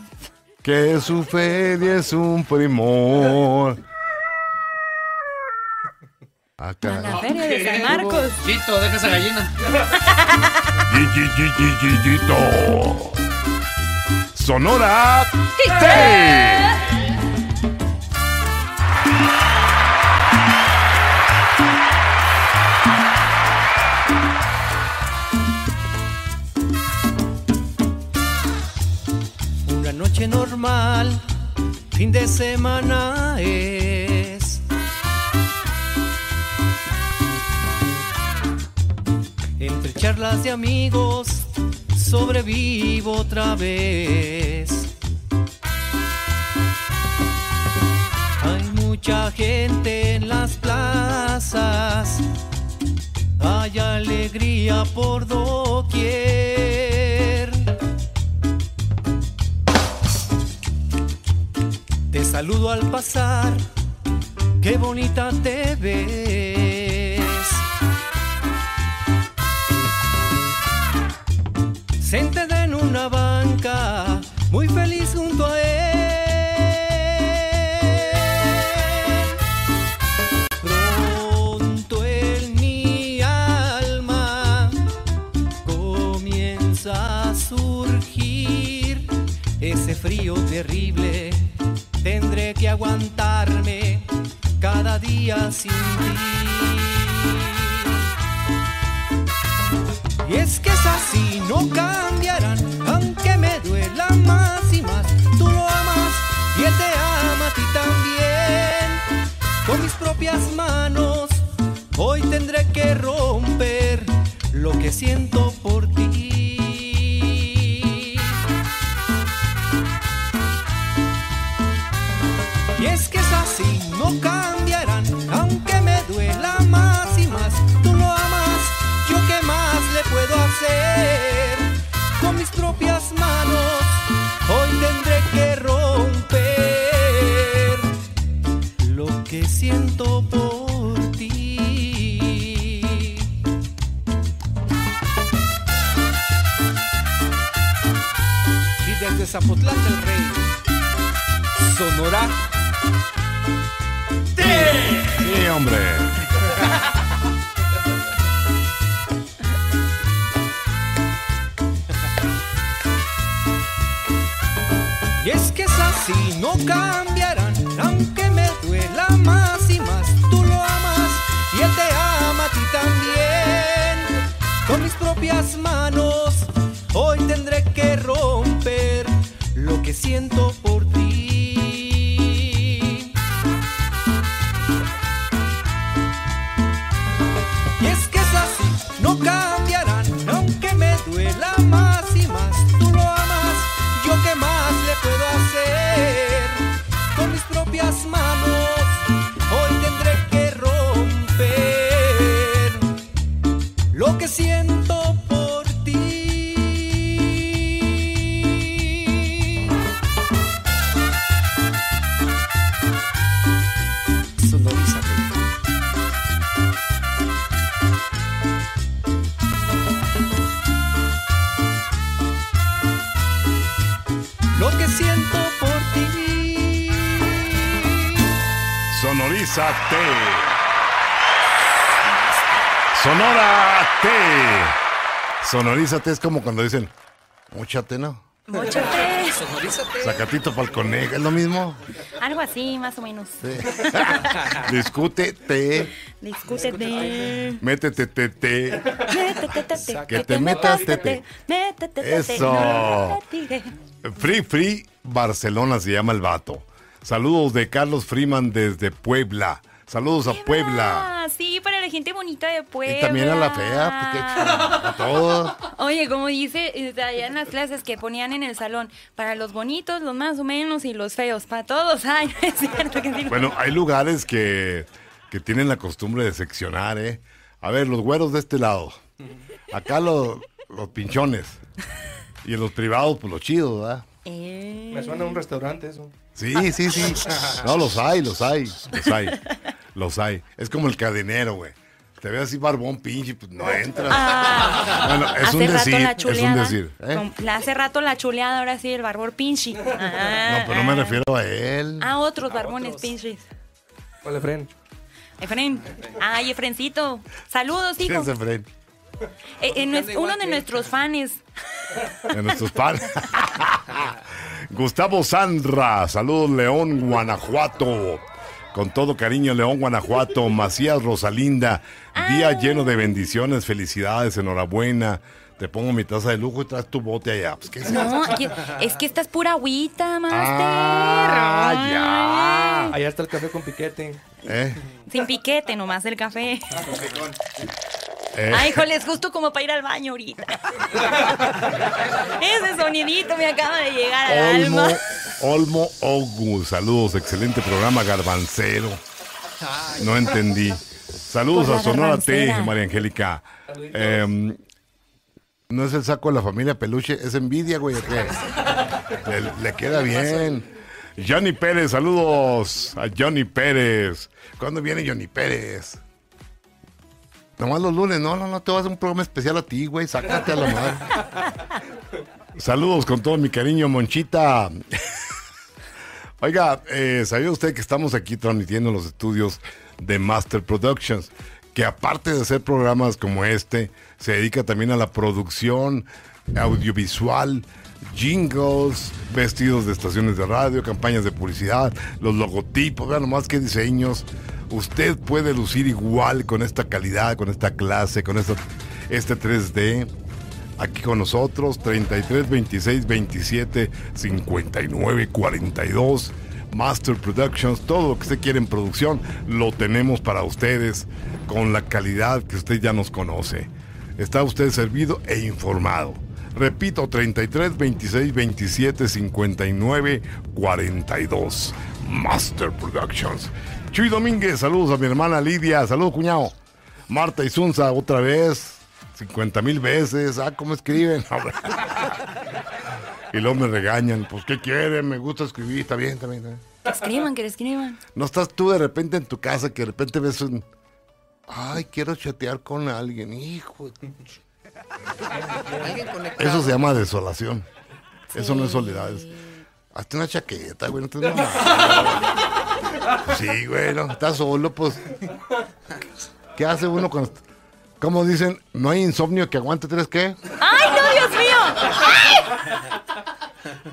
Que su feria es un primor. Ah, caray. La feria de San Marcos. Chito, deja esa gallina. Sonora. Normal, fin de semana es. Entre charlas de amigos, sobrevivo otra vez. Hay mucha gente en las plazas, hay alegría por doquier. Saludo al pasar, qué bonita te ves. Sentada en una banca, día sin ti. Y es que es así, no cambiarán, aunque me duela más y más. Tú lo amas y él te ama a ti también. Con mis propias manos, hoy tendré que romper lo que siento por ti. Y es que es así, no no Zapotlán del Rey, Sonora. Sí, hombre. Y es que es así, no cambiarán, aunque me duela más y más. Tú lo amas y él te ama a ti también. Con mis propias manos, siento Sonorízate es como cuando dicen, múchate, ¿no? Móchate. Sacatito pa'l conejo, ¿es lo mismo? Algo así, más o menos. Discútete, Discútete. métete, te, te. Métete, Que te metas, tete. Métete, Eso. Free Free Barcelona se llama el vato. Saludos de Carlos Freeman desde Puebla. Saludos a Puebla. Ah, sí, para la gente bonita de Puebla. Y también a la fea, pues, qué ch- a todos. Oye, como dice eh, allá en las clases que ponían en el salón, para los bonitos, los más o menos y los feos, para todos. Ay, no es cierto que sí. Bueno, hay lugares que, que tienen la costumbre de seccionar, ¿eh? A ver, los güeros de este lado. Acá los, los pinchones. Y en los privados, pues los chidos, ¿verdad? Eh. Me suena a un restaurante eso. Sí, sí, sí. No, los hay, los hay, los hay. Los hay. Es como el cadenero, güey. Te ves así barbón, pinche, pues no entras. Ah, bueno, es hace un rato decir, la es un chuleada. decir. ¿eh? Con- hace rato la chuleada, ahora sí, el barbón pinchi. Ah, No, pero no me refiero a él. A otros barbones pinches. ¿Cuál Efren? Efren. Ay, Efrencito. Saludos, hijo. ¿Quién es Efraín? Eh, eh, uno de nuestros fans. de nuestros padres. Gustavo Sandra, saludos León, Guanajuato. Con todo cariño, León, Guanajuato. Macías Rosalinda, día lleno de bendiciones, felicidades, enhorabuena. Te pongo mi taza de lujo y traes tu bote allá. Pues, ¿qué es No, es que esta es pura agüita, Master. Ah, Allá está el café con piquete. ¿Eh? Sin piquete, nomás el café. Eh. Ay, joles, justo como para ir al baño ahorita. Ese sonidito me acaba de llegar al Olmo, alma. Olmo Ogu, saludos, excelente programa garbancero. No entendí. Saludos a Sonora T. María Angélica. Em, no es el saco de la familia Peluche, es envidia, güey. le queda bien. Johnny Pérez, saludos a Johnny Pérez. ¿Cuándo viene Johnny Pérez? Nomás los lunes, no, no, no, te vas a hacer un programa especial a ti, güey, sácate a la madre. Saludos con todo mi cariño, Monchita. Oiga, eh, ¿sabía usted que estamos aquí transmitiendo en los estudios de Master Productions? Que aparte de hacer programas como este, se dedica también a la producción audiovisual, jingles, vestidos de estaciones de radio, campañas de publicidad, los logotipos, vean nomás qué diseños. Usted puede lucir igual con esta calidad, con esta clase, con este 3D aquí con nosotros 33 26 27 59 42 Master Productions todo lo que usted quiere en producción lo tenemos para ustedes con la calidad que usted ya nos conoce. Está usted servido e informado. Repito 33 26 27 59 42 Master Productions Chuy Domínguez, saludos a mi hermana Lidia, saludos cuñado. Marta y Zunza, otra vez, 50 mil veces, ah, ¿cómo escriben? Y luego me regañan, pues ¿qué quieren? Me gusta escribir, está bien, está bien. está bien. Que escriban, que le escriban. No estás tú de repente en tu casa que de repente ves un... Ay, quiero chatear con alguien, hijo. de- Alguien conectado. Eso se llama desolación. Eso no es soledad. es- Hazte una chaqueta, güey, no te Sí, güey, no, estás solo, pues. ¿Qué hace uno con... Como dicen, no hay insomnio que aguante tres qué? ¡Ay, no, Dios mío!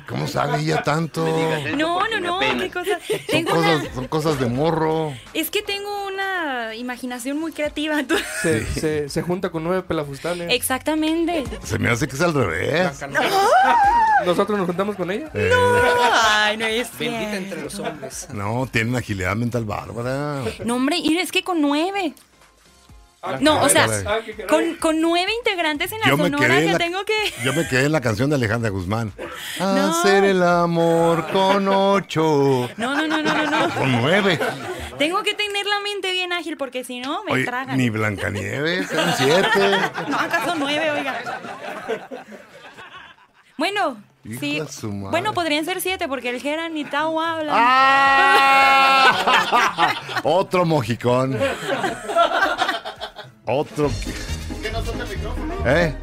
¿Cómo sabe ella tanto? No, no, no, qué cosa. Son Tengo una, cosas, son cosas de morro. es que tengo una imaginación muy creativa. tú- Se, se, se junta con nueve pelafustanes. Exactamente. Se me hace que es al revés. Nosotros nos juntamos con ella. Eh, Ay, no es Bendita entre los hombres. no, tiene una agilidad mental bárbara. No, hombre, y es que con nueve. No, o sea, caray. con, con nueve integrantes en la Yo me sonora que la- tengo que. Yo me quedé en la canción de Alejandra Guzmán. Hacer el amor con ocho. No, no, no, no, no, no. Con nueve. Tengo que tener la mente bien ágil porque si no me Oye, tragan. ni Blancanieves, eran siete. No, acaso nueve, oiga. Bueno, sí. de su madre. Bueno, podrían ser siete porque el Geran ni Tao habla. ¡Ah! Otro mojicón. Otro. ¿Eh?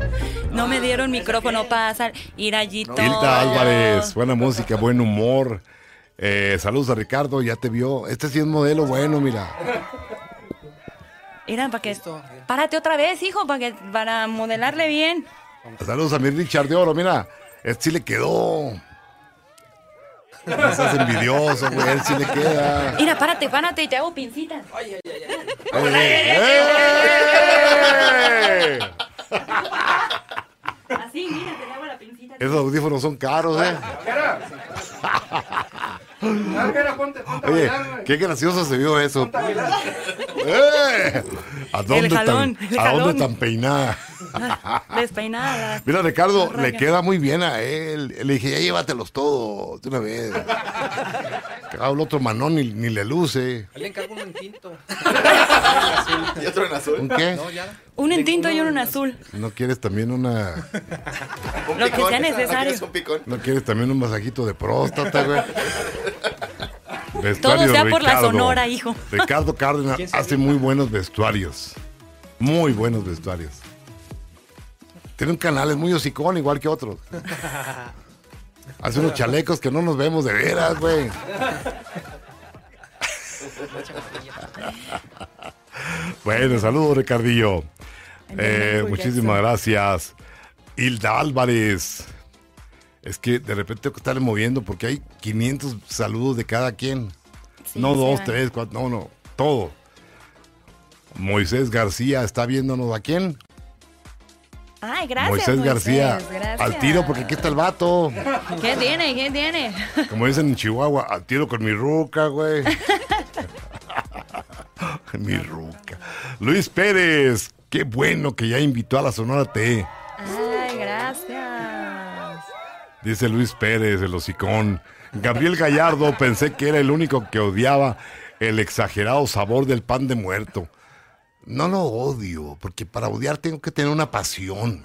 No me dieron micrófono para sal- ir allí todo. Hilda Álvarez, buena música, buen humor. Eh, saludos a Ricardo, ya te vio. Este sí es modelo bueno, mira. Mira, para que. Párate otra vez, hijo, para que para modelarle bien. Saludos a mi Richard de Oro, mira. Este sí le quedó. No estás envidioso, güey. Él sí le queda. Mira, párate, párate y te hago pincitas. ¡Eh! Así, mira, te hago la pincita. Esos audífonos son caros, ¿eh? Ángela, ponte, ponte a Oye, qué gracioso se vio eso. ¡Eh! ¿A dónde, jalón, tan, el ¿A dónde tan peinada? Despeinada. Mira, Ricardo, le queda muy bien a él. Le dije, ya llévatelos todos de una vez. Que el otro manón ni, ni le luce. Le encargo uno en tinto. ¿Y otro en azul? ¿Un qué? No, ya. Un en tinto y uno en azul. ¿No quieres también una... Un Lo que sea ¿No necesario. quieres un picón? ¿No quieres también un masajito de próstata, güey? Todo Vestuario sea por la sonora, hijo. Ricardo Cárdenas hace muy buenos vestuarios. Muy buenos vestuarios. Tiene un canal, es muy hocicón, igual que otros. Hace unos chalecos que no nos vemos de veras, güey. Bueno, saludos, Ricardillo. Eh, muchísimas gracias. Hilda Álvarez. Es que de repente tengo que estarle moviendo porque hay 500 saludos de cada quien. Sí, no dos, van. tres, cuatro, no, no, todo. Moisés García está viéndonos a quién? Ay, gracias. Moisés García. gracias. Al tiro porque aquí está el vato. ¿Qué tiene? ¿Qué tiene? Como dicen en Chihuahua, al tiro con mi ruca, güey. mi ruca. Luis Pérez, qué bueno que ya invitó a la Sonora T. Ay, gracias. Dice Luis Pérez, el hocicón. Gabriel Gallardo, pensé que era el único que odiaba el exagerado sabor del pan de muerto. No lo odio, porque para odiar tengo que tener una pasión.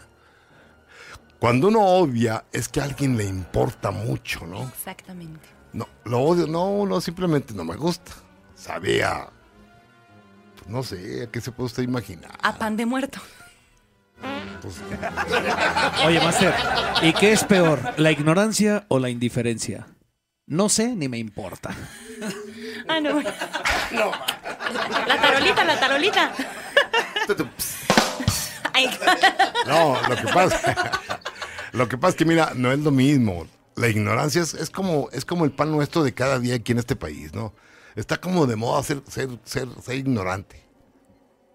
Cuando uno odia es que a alguien le importa mucho, ¿no? Exactamente. No, lo odio, no, no, simplemente no me gusta. Sabía, pues, no sé, ¿a qué se puede usted imaginar? A pan de muerto. Pues, Oye, Master, ¿y qué es peor, la ignorancia o la indiferencia? No sé ni me importa. Ah, no. La tarolita, la tarolita. Ay, No, lo que pasa, lo que pasa es que mira, no es lo mismo. La ignorancia es, es como es como el pan nuestro de cada día aquí en este país, ¿no? Está como de moda ser ser ser, ser ignorante.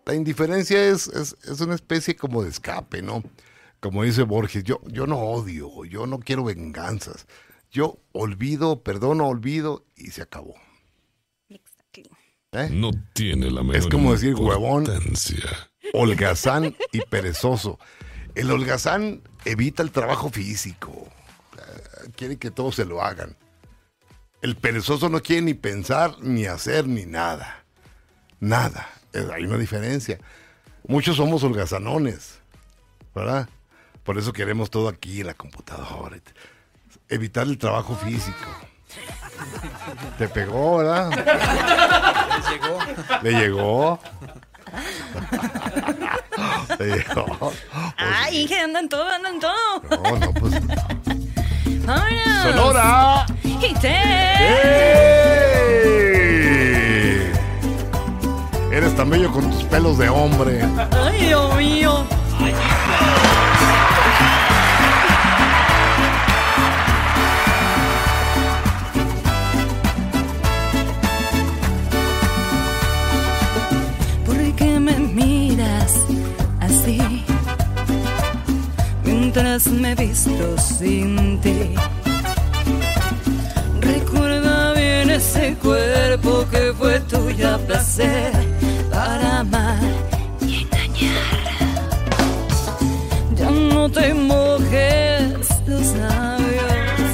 La indiferencia es, es, es una especie como de escape, ¿no? Como dice Borges, yo, yo no odio, yo no quiero venganzas. Yo olvido, perdono, olvido y se acabó. ¿Eh? No tiene la menor Es como decir huevón, holgazán y perezoso. El holgazán evita el trabajo físico. Quiere que todos se lo hagan. El perezoso no quiere ni pensar, ni hacer, ni nada. Nada. Hay una diferencia. Muchos somos holgazanones, ¿verdad? Por eso queremos todo aquí en la computadora evitar el trabajo físico. Te pegó, ¿verdad? Le llegó. Le llegó. Le llegó. Ay, que andan todo, andan todo. No, no, pues. ¡Vámonos! ¡Sonora! ¡Y ¡Hey! Eres tan bello con tus pelos de hombre. ¡Ay, Dios mío! Ay, Dios mío. me he visto sin ti. Recuerda bien ese cuerpo que fue tuya placer para amar y engañar. Ya no te mojes los labios,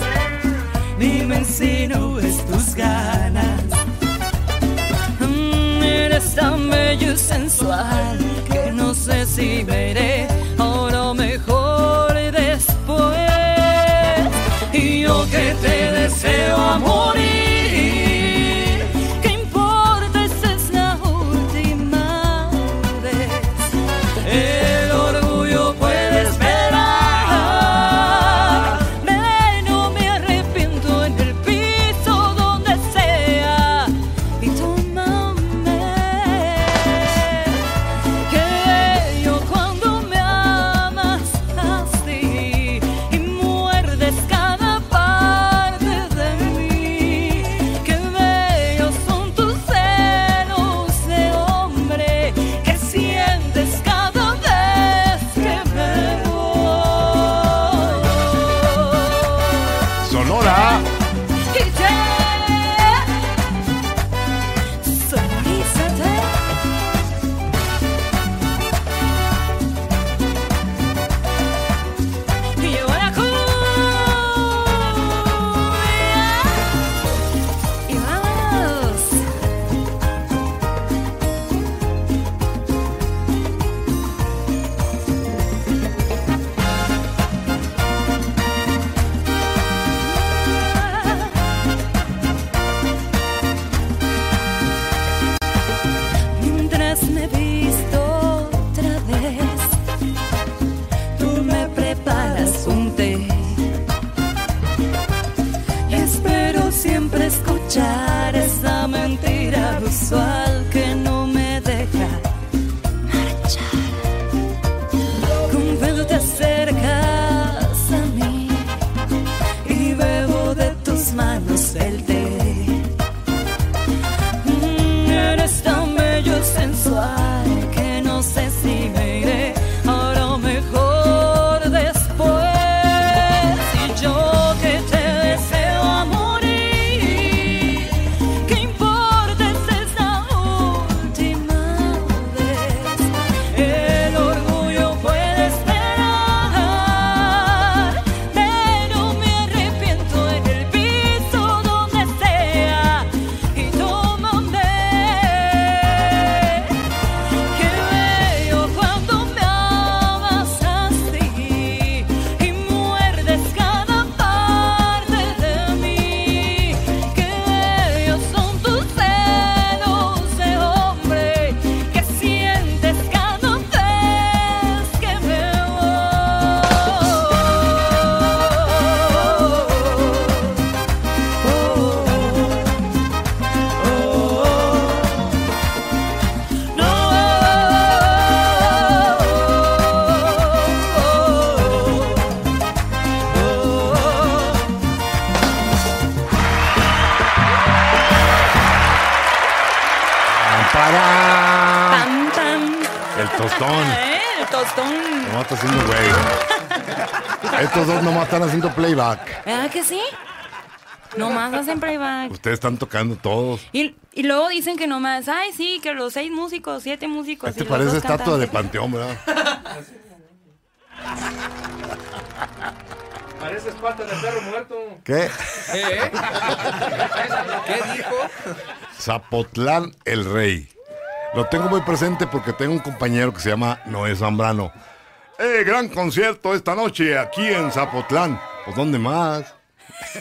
ni me insinúes tus ganas. Mm, eres tan bello y sensual que no sé si veré escuchar. están tocando todos. Y, y luego dicen que nomás, ay, sí, que los seis músicos, siete músicos. Este y parece estatua de panteón, ¿verdad? Parece espalda de perro muerto. ¿Qué? ¿Eh? ¿Qué dijo? Zapotlán el Rey. Lo tengo muy presente porque tengo un compañero que se llama Noé Zambrano. Eh, gran concierto esta noche aquí en Zapotlán. Pues, ¿dónde más?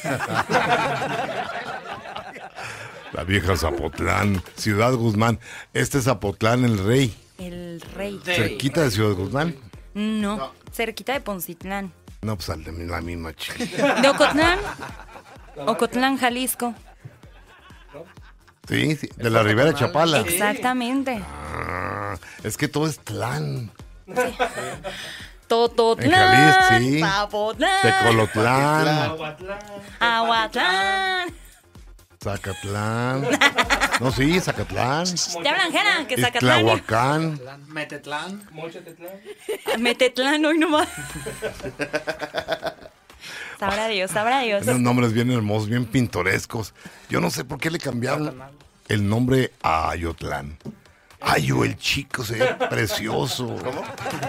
La vieja Zapotlán, Ciudad Guzmán. Este es Zapotlán el Rey. El rey. Cerquita de Ciudad Guzmán. No, cerquita de Poncitlán. No, pues al de la misma chica. De Ocotlán. Ocotlán, Jalisco. Sí, sí, de la Ribera de Chapala. Exactamente. Ah, es que todo es tlán. Tototlán. En Jalisco, sí. Zapotlán. Tecolotlán, Aguatlán. Zacatlán. No, sí, Zacatlán. Te hablan, Jera, que Zacatlán. Tlahuacán. Metetlán. Metetlán, hoy nomás. Sabrá Dios, sabrá Dios. Tienen nombres bien hermosos, bien pintorescos. Yo no sé por qué le cambiaron el nombre a Ayotlán. Ayo el chico, se ve precioso. ¿Cómo?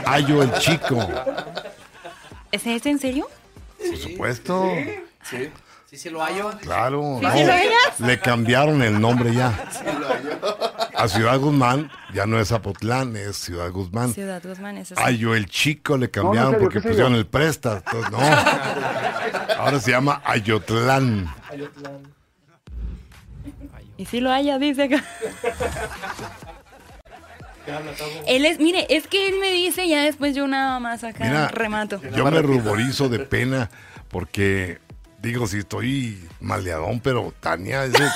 Ayo el chico. ¿Es en serio? Por supuesto. Sí. Sí, sí lo hallo. Claro. ¿Sí, no. sí lo hallas? Le cambiaron el nombre ya. A Ciudad Guzmán ya no es Zapotlán, es Ciudad Guzmán. Ciudad Guzmán, eso sí. Ayo el chico le cambiaron porque ¿qué pusieron el presta. Entonces, no. Ahora se llama Ayotlán. Y si lo haya, dice acá. Él es, mire, es que él me dice ya después yo nada más acá Mira, remato. Yo me ruborizo de pena porque digo, si estoy maleadón, pero Tania es de...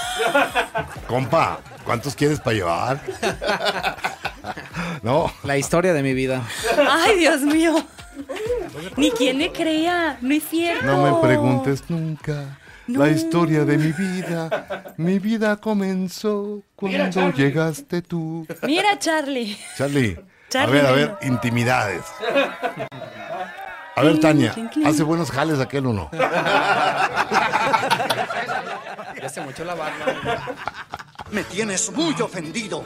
Compa, ¿cuántos quieres para llevar? No. La historia de mi vida. Ay, Dios mío. Ni quien le crea, no es cierto. No me preguntes nunca la historia de mi vida. Mi vida comenzó cuando llegaste tú. Mira, Charlie. Charlie, Charlie, a ver, a ver, intimidades. A ver, Tania, ¿hace buenos jales aquel o no? Ya se mochó la barba. Me tienes muy ofendido.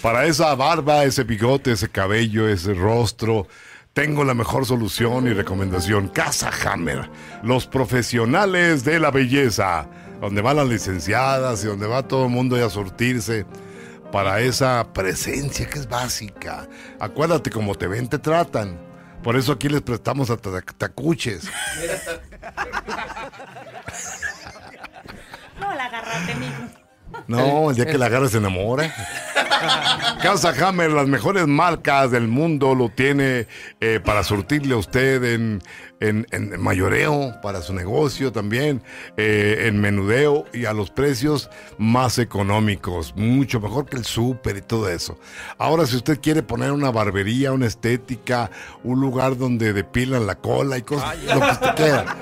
Para esa barba, ese bigote, ese cabello, ese rostro, tengo la mejor solución y recomendación. Casa Hammer, los profesionales de la belleza, donde van las licenciadas y donde va todo el mundo a surtirse para esa presencia que es básica. Acuérdate, como te ven, te tratan. Por eso aquí les prestamos a tac- tacuches. No, la agarraste, mijo. No, el día que la agarra se enamora. Casa Hammer, las mejores marcas del mundo, lo tiene eh, para surtirle a usted en, en- en mayoreo, para su negocio también, eh, en menudeo y a los precios más económicos, mucho mejor que el súper y todo eso. Ahora, si usted quiere poner una barbería, una estética, un lugar donde depilan la cola y cosas, lo que usted quiera.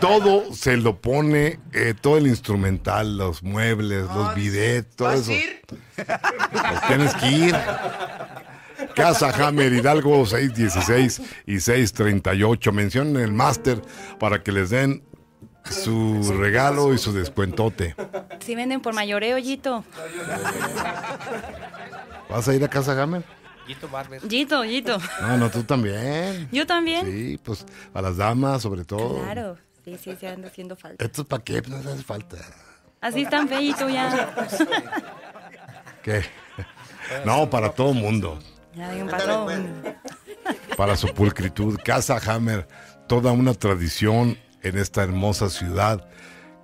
Todo se lo pone, eh, todo el instrumental, los muebles, los bidets, todo eso. Pues tienes que ir. Casa Hammer Hidalgo 616 y 638. Mencionen el máster para que les den su regalo y su descuentote. Si venden por mayoreo, Yito. ¿Vas a ir a Casa Hammer? Yito Barber. Yito, Yito. No, no, tú también. Yo también. Sí, pues a las damas sobre todo. Claro. Sí, sí, se anda haciendo falta. Esto es para qué, no les hace falta. Así están feíto ya. ¿Qué? No, para todo mundo. Ya digan, pasó. para su pulcritud. Casa Hammer, toda una tradición en esta hermosa ciudad,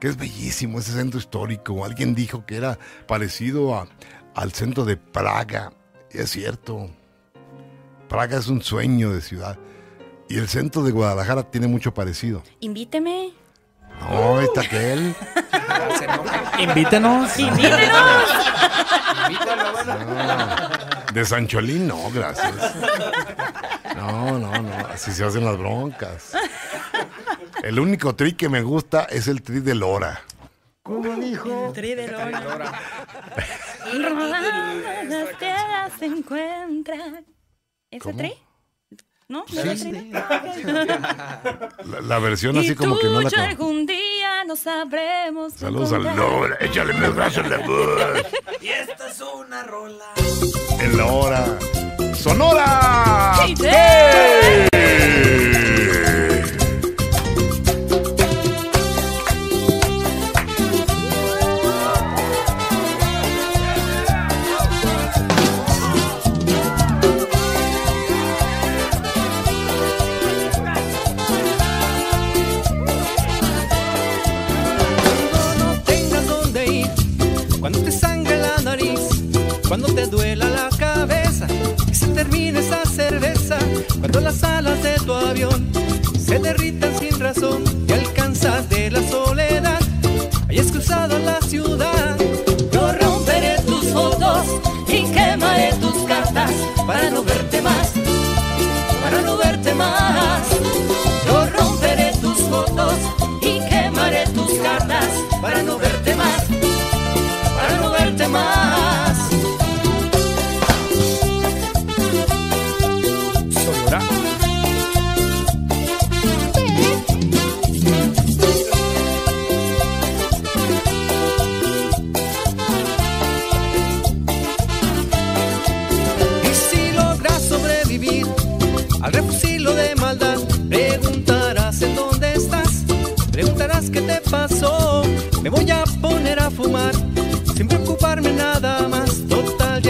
que es bellísimo ese centro histórico. Alguien dijo que era parecido a- al centro de Praga. Y es cierto. Praga es un sueño de ciudad. Y el centro de Guadalajara tiene mucho parecido. Invíteme. No, está aquel. Invítenos. Invítenos. De Sancholín, no, gracias. No, no, no. Así se hacen las broncas. El único tri que me gusta es el tri de Lora. ¿Cómo dijo? Tri de lora. Rodadas las piedras se encuentran. ¿Ese ¿Cómo? tri? ¿No? ¿No Sí. La, la versión así como que no la algún día nos sabremos Saludos a encontrar. Lora. Échale mi brazo en la voz. Y esta es una rola. En la hora. ¡Sonora! ¡Hey! Cuando te duela la cabeza, que se termine esa cerveza, cuando las alas de tu avión se derritan sin razón, te alcanzas de la soledad, hayas cruzado la ciudad.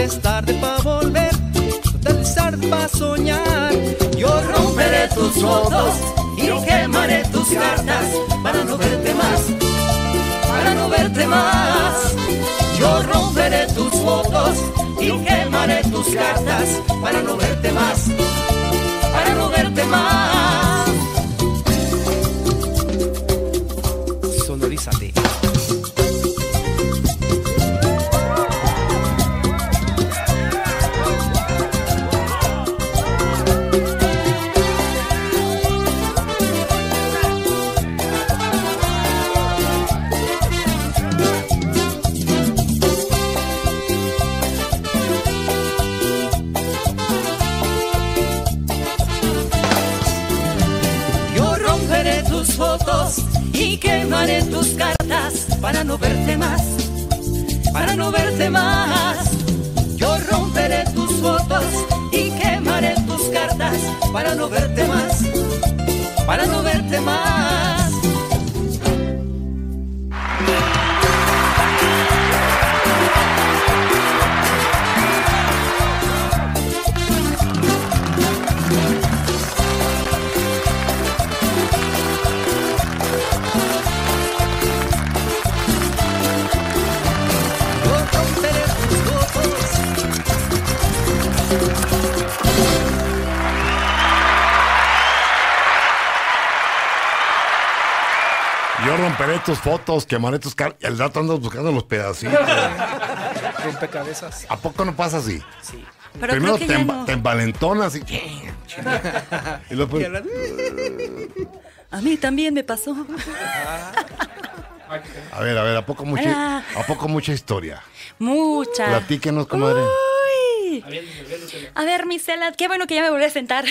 Es tarde para volver, es tarde para soñar. Yo Romperé tus fotos y quemaré tus cartas para no verte más, para no verte más. Yo romperé tus fotos y quemaré tus cartas para no verte más, para no verte más. Tus fotos, quemaré tus cartas. El rato andas buscando los pedacitos. Rompecabezas. ¿A poco no pasa así? Sí. Pero Primero creo que te, ya emba- no. te envalentonas y. y luego pues, A mí también me pasó. A ver, a ver, ¿a poco mucha. ¿a poco mucha historia? Mucha. Platíquenos, comadre. Uy. A ver, mi Cela, qué bueno que ya me volví a sentar.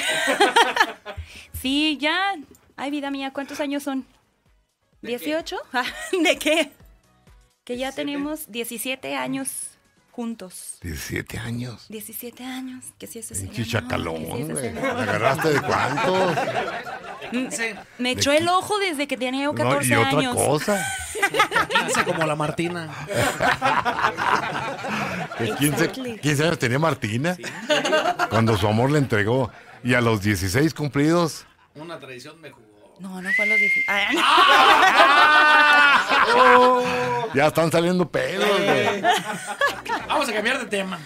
sí, ya. Ay, vida mía, ¿cuántos años son? ¿18? Ah, ¿De qué? Que ya tenemos 17 años juntos. 17 años. 17 años. Que sí, ese señor. Pinche chacalón, que sí, ese güey. ¿Me agarraste de cuántos? Me echó el ojo desde que tenía yo No, 14 y otra años. cosa. 15 como la Martina. Que 15, Exactly. 15 años tenía Martina. Cuando su amor le entregó. Y a los 16 cumplidos. Una tradición me jugó. No, no fue a los 16. Ay, Ya están saliendo pelos, güey. Vamos a cambiar de tema.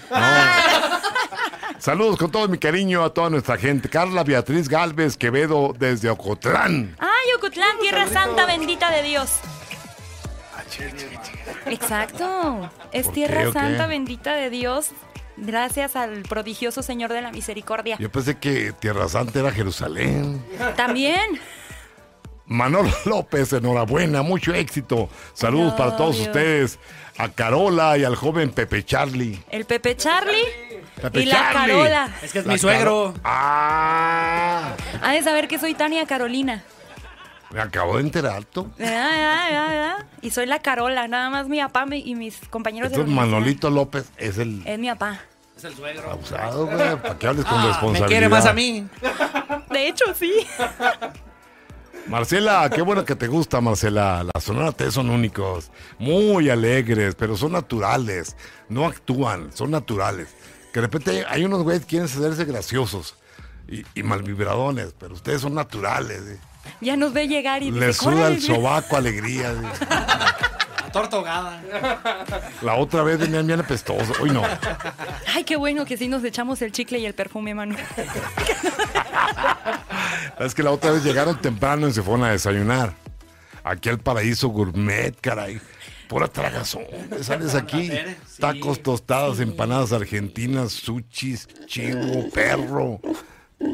Saludos con todo mi cariño a toda nuestra gente. Carla Beatriz Galvez Quevedo desde Ocotlán. Ay, Ocotlán, tierra santa bendita de Dios. Exacto. Es ¿Por tierra qué, o qué? santa bendita de Dios. Gracias al prodigioso Señor de la Misericordia. Yo pensé que Tierra Santa era Jerusalén. También. Manolo López, enhorabuena, mucho éxito. Saludos para todos ustedes. A Carola y al joven Pepe Charlie. El Pepe Charlie Pepe y la. Carola. Es que es La mi suegro. Caro- Ah, Ha de saber que soy Tania Carolina. me acabo de enterar, tú. Ah, ah, ah, ah. Y soy la Carola. Nada más mi papá y mis compañeros de Entonces universidad. Manolito López es el Es mi papá. Es el suegro. abusado, güey. ¿Para qué hables con Ah, responsabilidad? me quiere más a mí. De hecho, sí. Marcela, qué bueno que te gusta, Marcela. Las Sonora T son únicos, muy alegres, pero son naturales. No actúan, son naturales. Que de repente hay unos güeyes que quieren hacerse graciosos y, y malvibradones, pero ustedes son naturales. ¿eh? Ya nos ve llegar y dice, Les suda el sobaco alegría. ¿eh? Torta ahogada. La otra vez venían bien apestosos. Hoy no. Ay, qué bueno que sí nos echamos el chicle y el perfume, mano. Es que la otra vez llegaron temprano y se fueron a desayunar. Aquí al paraíso gourmet, caray. Pura tragazón. Sales aquí. Tacos tostadas, empanadas argentinas, sushis, chivo, perro.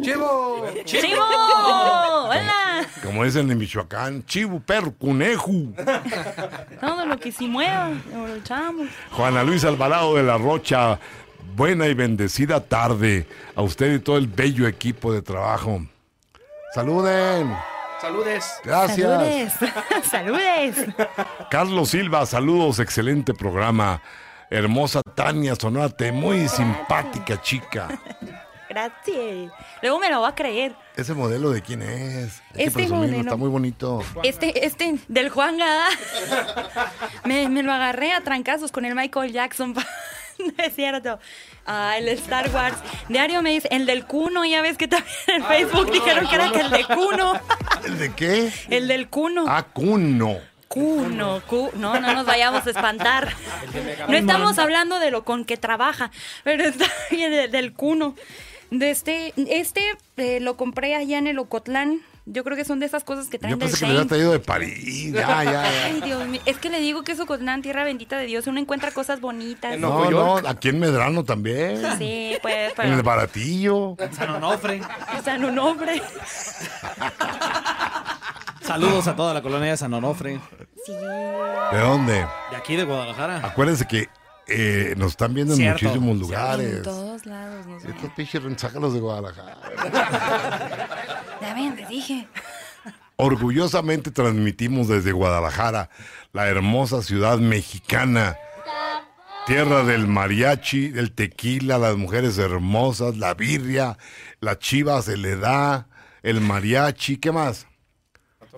¡Chivo! ¡Chivo! ¡Hola! Como dicen en Michoacán, chivo, perro, conejo. Todo lo que se mueva, lo echamos. Juana Luis Alvarado de la Rocha, buena y bendecida tarde a usted y todo el bello equipo de trabajo. Saluden. Saludes. Gracias. Saludes. Saludes. Carlos Silva, saludos, excelente programa. Hermosa Tania Sonate, muy simpática chica. Gracias. Luego me lo va a creer. ¿Ese modelo de quién es? Hay que Este modelo. está muy bonito. Este, este, del Juan Gada. Me, me lo agarré a trancazos con el Michael Jackson. No es cierto. Ah, el Star Wars. Diario me dice, el del Cuno, ya ves que también en Facebook dijeron que era que el de Cuno. ¿El de qué? El del Cuno. Ah, Cuno. Cuno, cu- no, no nos vayamos a espantar. No estamos hablando de lo con que trabaja, pero está bien de- del cuno. De este, este eh, lo compré allá en el Ocotlán. Yo creo que son de esas cosas que traen Yo del pensé que me había traído de París. Ya, ya, Ay. Dios mío. Es que le digo que es Ocotlán, tierra bendita de Dios. Uno encuentra cosas bonitas. No, no, aquí en Medrano también. Sí, pues, En el pero. baratillo. San Onofre. San Onofre. Saludos a toda la colonia de San Onofre. Sí. ¿De dónde? De aquí de Guadalajara. Acuérdense que eh, nos están viendo en Cierto. muchísimos En lugares. todos lados. nos ven. Estos pinches sácalos de Guadalajara. Ya ven, te dije. Orgullosamente transmitimos desde Guadalajara, la hermosa ciudad mexicana. Tierra del mariachi, del tequila, las mujeres hermosas, la birria, la chiva se le da, el mariachi, ¿qué más?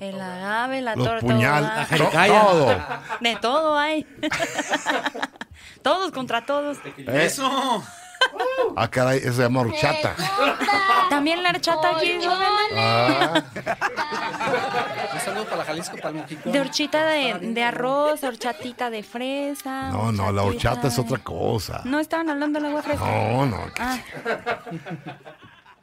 El agave, la Los torta. puñal- jericaya. todo. De todo hay. todos contra todos. Eso. Ah, caray, eso se llama horchata. También la horchata aquí. Ah, Un saludo para Jalisco, para el Mexicano. De horchita de, de arroz, horchatita de fresa. no, no, la horchata es otra cosa. No estaban hablando del agua fresca. No, no. Ah.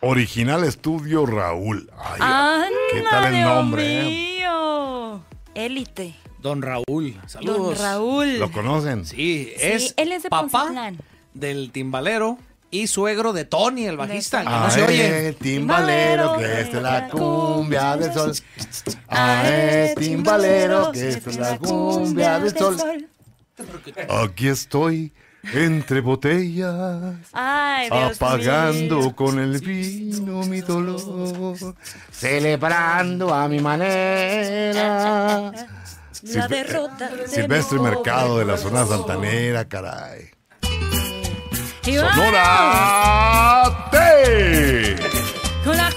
Original Estudio Raúl. Ay, Anda, ¿Qué tal el Dios nombre? eh? mío. Élite. Don Raúl. Saludos. Don Raúl. ¿Lo conocen? Sí, Sí, es él es de papá del timbalero y suegro de Tony, el bajista. que no Ah, se oye. eh, timbalero, que es la cumbia del sol. Ah, eh, timbalero, que es la cumbia del sol. Aquí estoy entre botellas, Ay, apagando mío. con el vino mi dolor, celebrando a mi manera. La derrota de Silvestre Mercado de la zona santanera, caray. ¡Sonora T! Con la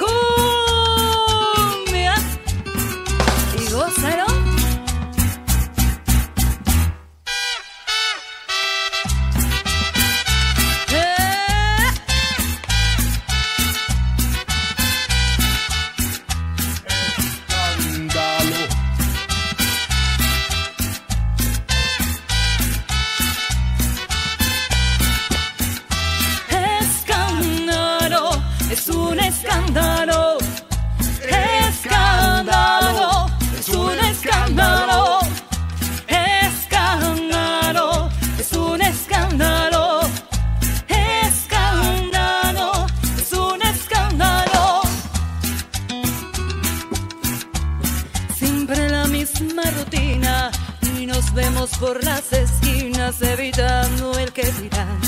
por las esquinas evitando el que dirán.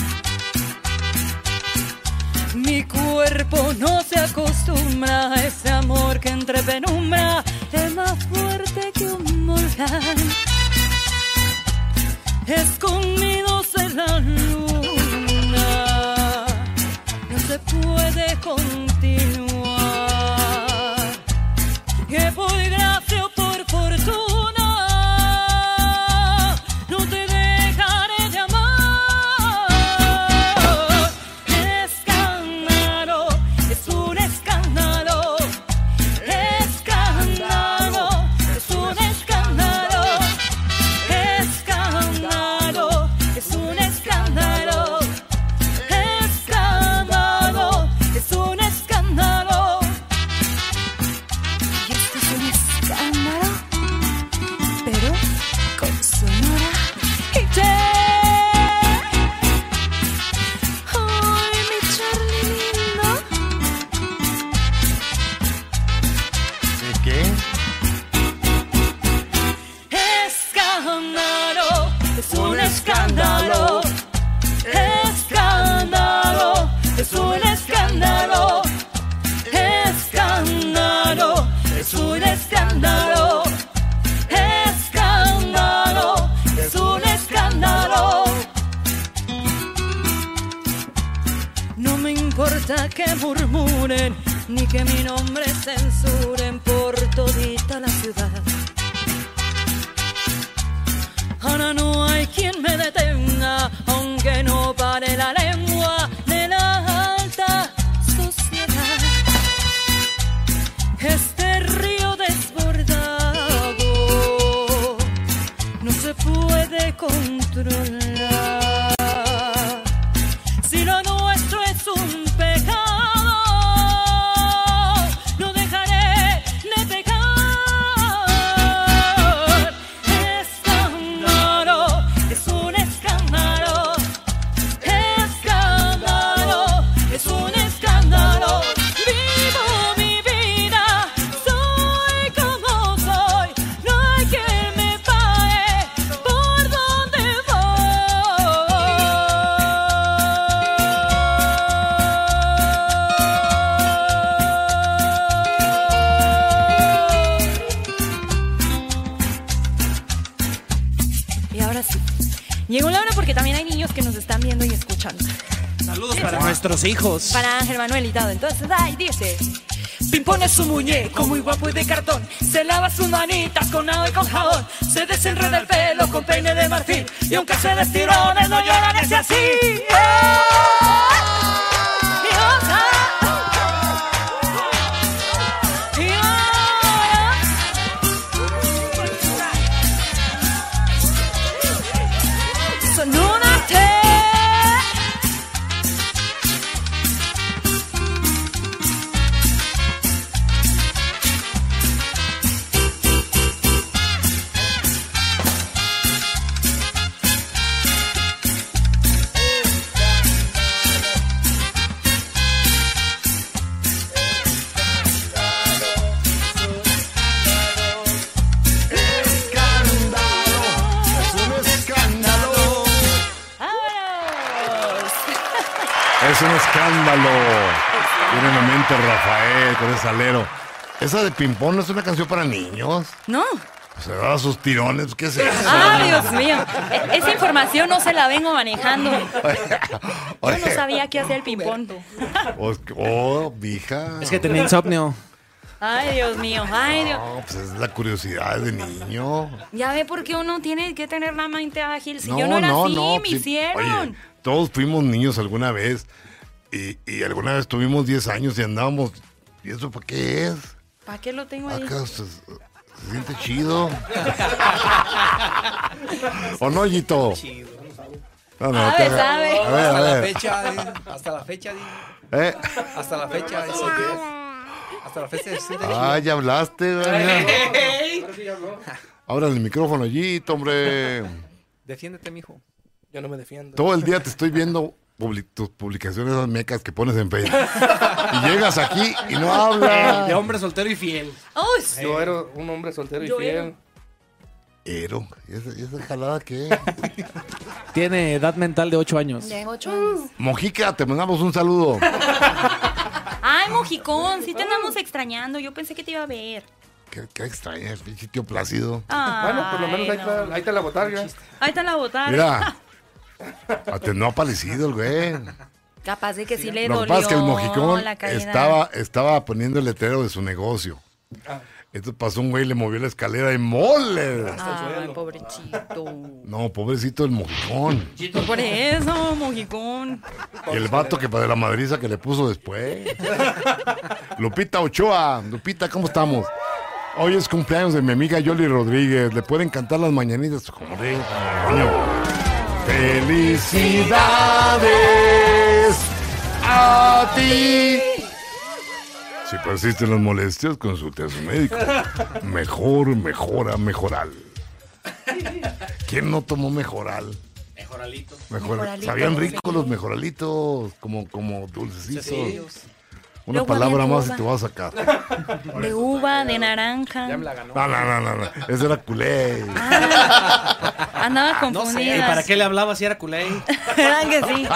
Mi cuerpo no se acostumbra a ese amor que entre penumbra es más fuerte que un volcán. Escondidos en la luna, no se puede continuar. Que murmuren ni que mi nombre censuren por todita la ciudad. Ahora no hay quien me detenga, aunque no pare la hijos. Para Ángel Manuel y todo. Entonces, ay, dice. Pimpón es un muñeco muy guapo y de cartón. Se lava sus manitas con agua y con jabón. Se desenreda el pelo con peine de marfil. Y aunque se des tirones, no lloran ese así. Con ese alero. Esa de Pimpón no es una canción para niños. No. Se da sus tirones. ¿Qué es eso? Ah, Dios mío. E- Esa información no se la vengo manejando. Yo no sabía qué hacía el ping-pong. Oh, oh, mija. Es que tenía insomnio. Ay, Dios mío. Ay, Dios. No, pues es la curiosidad de niño. Ya ve por qué uno tiene que tener la mente ágil. Si no, yo no era no, así, no. me pues, hicieron. Oye, todos fuimos niños alguna vez. Y, y alguna vez tuvimos 10 años y andábamos. ¿Y eso para qué es? ¿Para qué lo tengo ahí? Acá se, se siente chido. ¿O no, Yito? No, no. A ver, hasta a la ver. fecha, eh, hasta la fecha. ¿Eh? hasta la fecha, dice que- hasta la fecha siente Ah, ya hablaste, güey. Ey. Ahora el micrófono, Yito, hombre. Defiéndete, mijo. Yo no me defiendo. Todo el día te estoy viendo tus publicaciones esas mecas que pones en Facebook. Y llegas aquí y no hablas. De hombre soltero y fiel. Yo era un hombre soltero y fiel. Ero. ¿Y esa, y esa jalada qué? Tiene edad mental de 8 años. De ocho años. Mojica, te mandamos un saludo. Ay, Mojicón, sí te andamos extrañando. Yo pensé que te iba a ver. Qué, qué extraña, pinche tío Plácido. Bueno, por lo menos ahí, está, ahí está la botarga. Ahí está la botarga. Mira. Hasta no ha aparecido el güey. Capaz de que sí le Lo que dolió pasa es que el mojicón estaba, estaba poniendo el letrero de su negocio. Ah. Entonces pasó un güey, le movió la escalera y mole. Ay, pobrecito. No, pobrecito el mojicón. Por eso, Mojicón. Y el vato que de la madriza que le puso después. Lupita Ochoa. Lupita, ¿cómo estamos? Hoy es cumpleaños de mi amiga Yoli Rodríguez. Le pueden cantar las mañanitas. Joder, coño. ¡Felicidades a ti! Si persisten las molestias, consulte a su médico. Mejor, mejora, mejoral. ¿Quién no tomó mejoral? Mejoralito. Mejor, Mejoralito, sabían ricos los mejoralitos, como, como dulcecitos. Una Luego palabra más y te vas a sacar. De uva, de naranja. Ya me la ganó. No, no, no, no, no. Ese era culé. Andaba ¿Y confundida. para qué le hablaba si era culé? ¿Verdad que sí?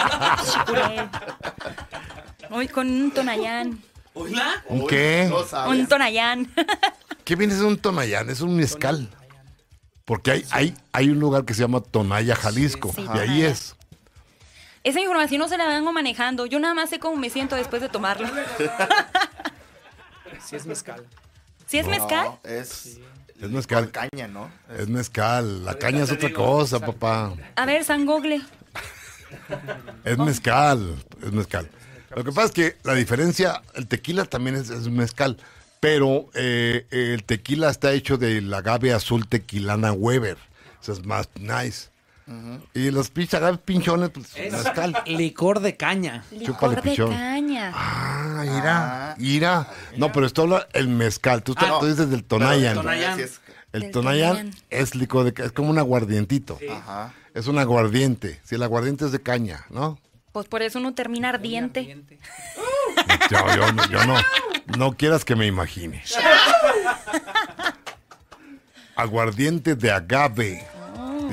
Chipuré. Hoy con un tonayán. ¿Un qué? Un tonayán. ¿Qué viene de un tonayán? Es un mezcal. Porque hay, hay, hay un lugar que se llama Tonaya, Jalisco. Sí, y ahí es. Esa información no se la vengo manejando. Yo nada más sé cómo me siento después de tomarlo. Si es mezcal. ¿Sí es mezcal? No, es Es mezcal. caña, ¿no? Es mezcal. La caña es otra cosa, papá. A ver, San Gogle. Es mezcal. Es mezcal. Lo que pasa es que la diferencia, el tequila también es, es mezcal, pero eh, el tequila está hecho del agave azul tequilana Weber. Eso es más nice. Y los pinches agaves pinchones, pues mezcal. Licor de caña. Chúpale, Licor de caña. Ah, mira, mira. No, pero esto habla el mezcal. Tú, Ah, tú dices del Tonayan. El Tonayan es licor de ca- es como un aguardientito. Ajá. Es un aguardiente. Si el aguardiente es de caña, ¿no? Pues por eso uno termina ardiente. Yo, yo no- yo no. No quieras que me imagine. Aguardiente de agave,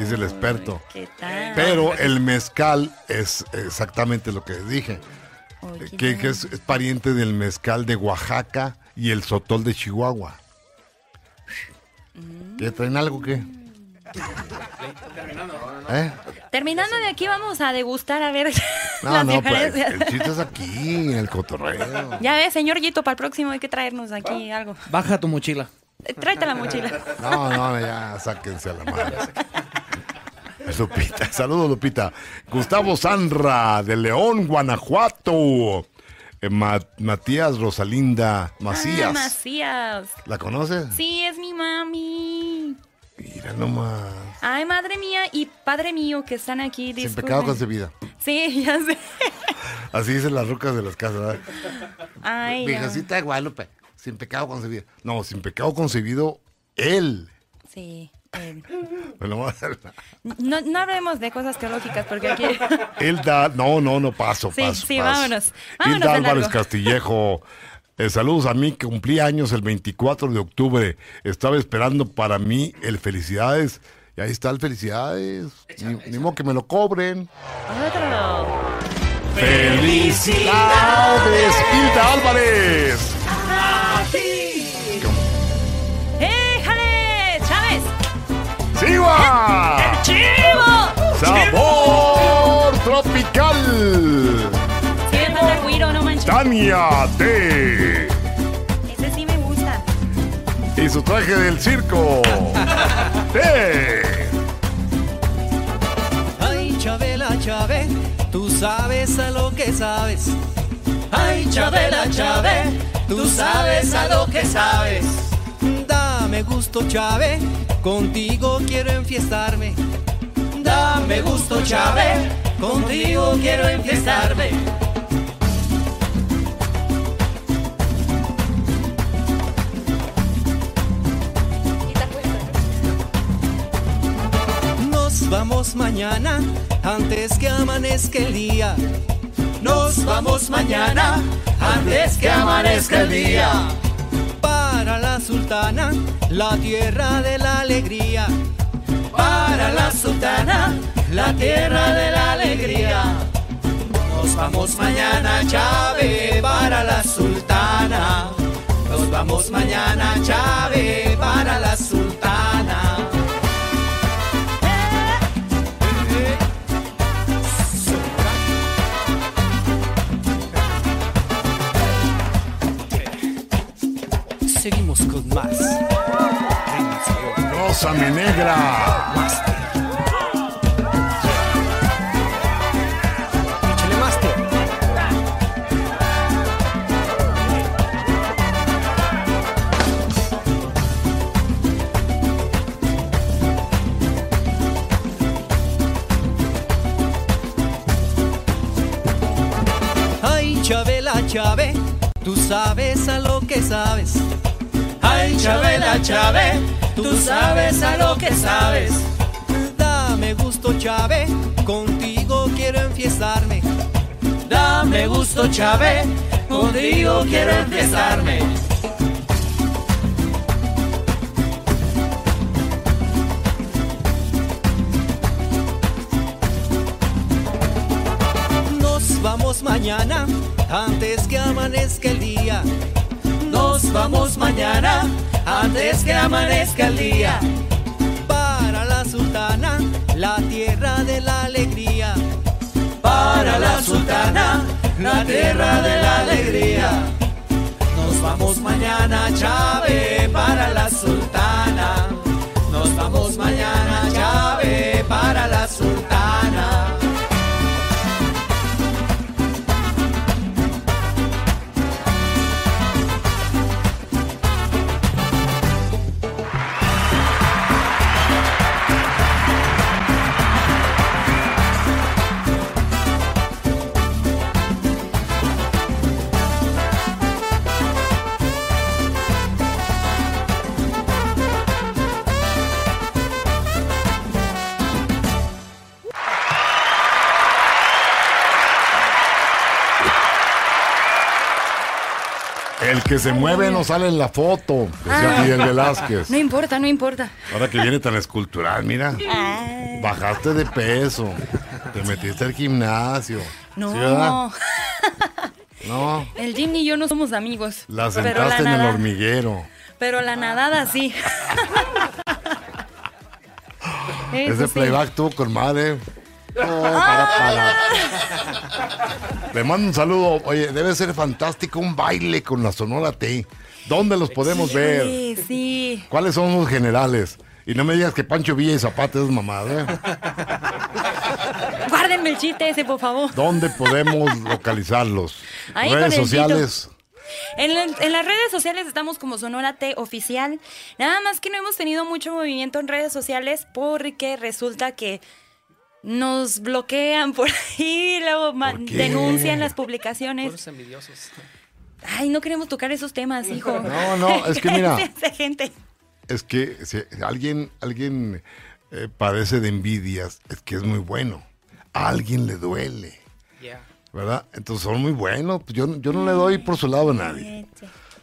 dice el experto. ¿Qué tal? Pero el mezcal es exactamente lo que dije. Oye, Que, que es, es pariente del mezcal de Oaxaca y el sotol de Chihuahua. ¿Qué traen algo qué? ¿Eh? Terminando de aquí vamos a degustar a ver No, las no, pues el chiste es aquí, en el cotorreo. Ya ves, señor Yito, para el próximo hay que traernos aquí algo. Baja tu mochila. Eh, Tráete la mochila. No, no, ya sáquense a la madre. Lupita, saludos Lupita. Gustavo Sanra, de León, Guanajuato. Eh, Ma- Matías Rosalinda Ah, Macías. Macías. ¿La conoces? Sí, es mi mami. Mira nomás. Ay, madre mía y padre mío que están aquí. Sin disculpen. pecado concebida. Sí, ya sé. Así dicen las rucas de las casas. ¿verdad? Ay, no. Virgencita de Guadalupe. Sin pecado concebido. No, sin pecado concebido, él. Sí. Eh. No, no hablemos de cosas teológicas porque aquí... Él da. No, no, no, paso, Sí, paso. sí, paso. vámonos. Vámonos Hilda Álvarez largo. Castillejo. eh, saludos a mí que cumplí años el 24 de octubre. Estaba esperando para mí el felicidades. Y ahí está el felicidades. Ni, ni modo que me lo cobren. Otro. ¡Felicidades, Hilda Álvarez! ¡Chivo! ¡Sabor tropical! Siéntate, güiro, no manches. Tania T. Ese sí me gusta. Y su traje del circo. T. Ay, Chabela, Chave, tú sabes a lo que sabes. Ay, Chabela, Chave, tú sabes a lo que sabes. Gusto, Chave, contigo quiero enfiestarme. Dame gusto, Chave, contigo quiero enfiestarme. Nos vamos mañana, antes que amanezca el día. Nos vamos mañana, antes que amanezca el día. Para la sultana, la tierra de la alegría. Para la sultana, la tierra de la alegría. Nos vamos mañana, Chave, para la sultana. Nos vamos mañana, Chave, para la sultana. Rosa mi negra. Chabela, Chave, tú sabes a lo que sabes. Dame gusto, Chave, contigo quiero enfiestarme. Dame gusto, Chave, contigo quiero enfiestarme. Nos vamos mañana, antes que amanezca el día. Nos vamos mañana, antes que amanezca el día. Para la sultana, la tierra de la alegría. Para la tierra de la alegría. Nos vamos mañana, Chave, para la sultana. Nos vamos mañana, que se mueve no sale en la foto, decía Ah. Miguel Velázquez. No importa, no importa. Ahora que viene tan escultural, mira. Ah, Bajaste de peso. Te metiste al gimnasio. no, ¿Sí, verdad? No. el Jim y yo no somos amigos. La sentaste en el hormiguero. Pero la nadada sí. Ese sí. playback tuvo con madre. Oh, para, para. Le mando un saludo. Oye, debe ser fantástico un baile con la Sonora T. ¿Dónde los podemos ver? Sí, sí. ¿Cuáles son los generales? Y no me digas que Pancho Villa y Zapata es mamada. ¿eh? Guárdenme el chiste ese, por favor. ¿Dónde podemos localizarlos? Ahí Redes sociales. En, la- en las redes sociales estamos como Sonora T Oficial. Nada más que no hemos tenido mucho movimiento en redes sociales porque resulta que nos bloquean por ahí, luego denuncian las publicaciones. Puros envidiosos. Ay, no queremos tocar esos temas, hijo. No, no, es que mira. Esa gente. Es que si alguien, alguien eh, padece de envidias, es que es muy bueno. A alguien le duele, Yeah. ¿verdad? Entonces son muy buenos. Pues Yo, yo no le doy por su lado a nadie.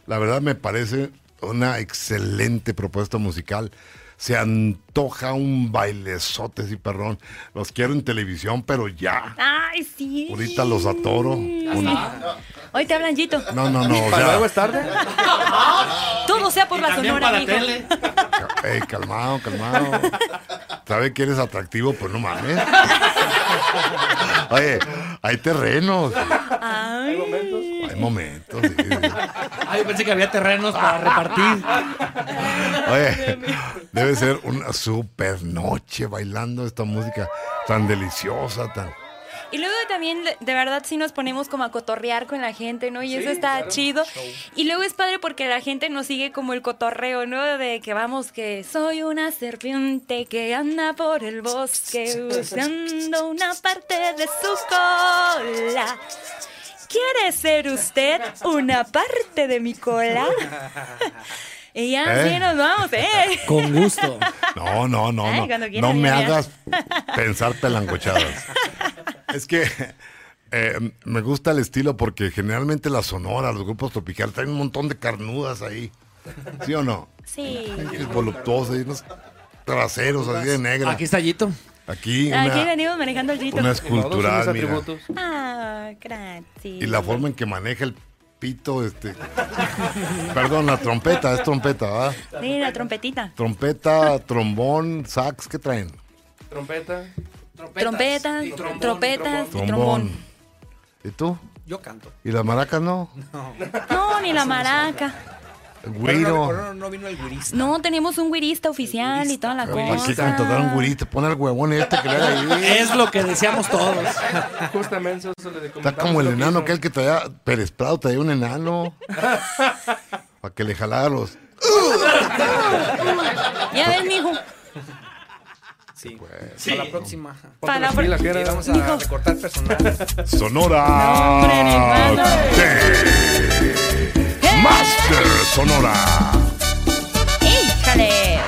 La verdad me parece una excelente propuesta musical. Se antoja un bailezote y perrón. Los quiero en televisión, pero ya. Ay, sí. Ahorita los atoro. Un- Hoy te hablan, Gito. No, no, no. ¿Para luego es tarde? Todo sea por la Sonora, para mijo. tele. Ey, calmado, calmado. Sabe que eres atractivo, pues no mames. Oye, hay terrenos. Hay momentos. Hay momentos. sí, pensé que había terrenos para repartir. Oye, debe ser una super noche bailando esta música tan deliciosa, tan. Y luego también, de verdad, sí nos ponemos como a cotorrear con la gente, ¿no? Y eso está claro. chido. Show. Y luego es padre porque la gente nos sigue como el cotorreo, ¿no? De que vamos, que soy una serpiente que anda por el bosque usando una parte de su cola. ¿Quiere ser usted una parte de mi cola? Y ya ¿Eh? así nos vamos, ¿eh? Con gusto. No, no, no, Ay, no. No me hagas pensar pelangochadas. Es que eh, me gusta el estilo porque generalmente la sonora, los grupos tropicales, traen un montón de carnudas ahí. ¿Sí o no? Sí. Es voluptuosa y unos traseros así de negra. Aquí está Yito. Aquí Aquí una, venimos manejando el grito. una escultural, mira. Ah, gracias. Y la forma en que maneja el pito, este. Perdón, la trompeta, es trompeta, ¿verdad? Sí, la trompetita. Trompeta, trombón, sax, ¿qué traen? Trompeta. Trompetas, y trombón, trompetas y Trombón. trombón. ¿Y tú? Yo canto. ¿Y las maracas no? No, ni la maraca. Pero no, güiro. pero no- no vino el guirista. No, tenemos un güirista oficial y toda la ¿Para qué cosa. contratar un güirito? Pon al huevón este que le haga ahí. Es lo que deseamos todos. Justamente eso le Está como el enano aquel que traía, Pérez Prado traía un enano. Para que le jalara los. Ya ves, mijo. Sí. Sí. Para la próxima. Para la era- vamos a Mijo. recortar personal. Sonora. hombre. T. Master Sonora. ¡Híjale!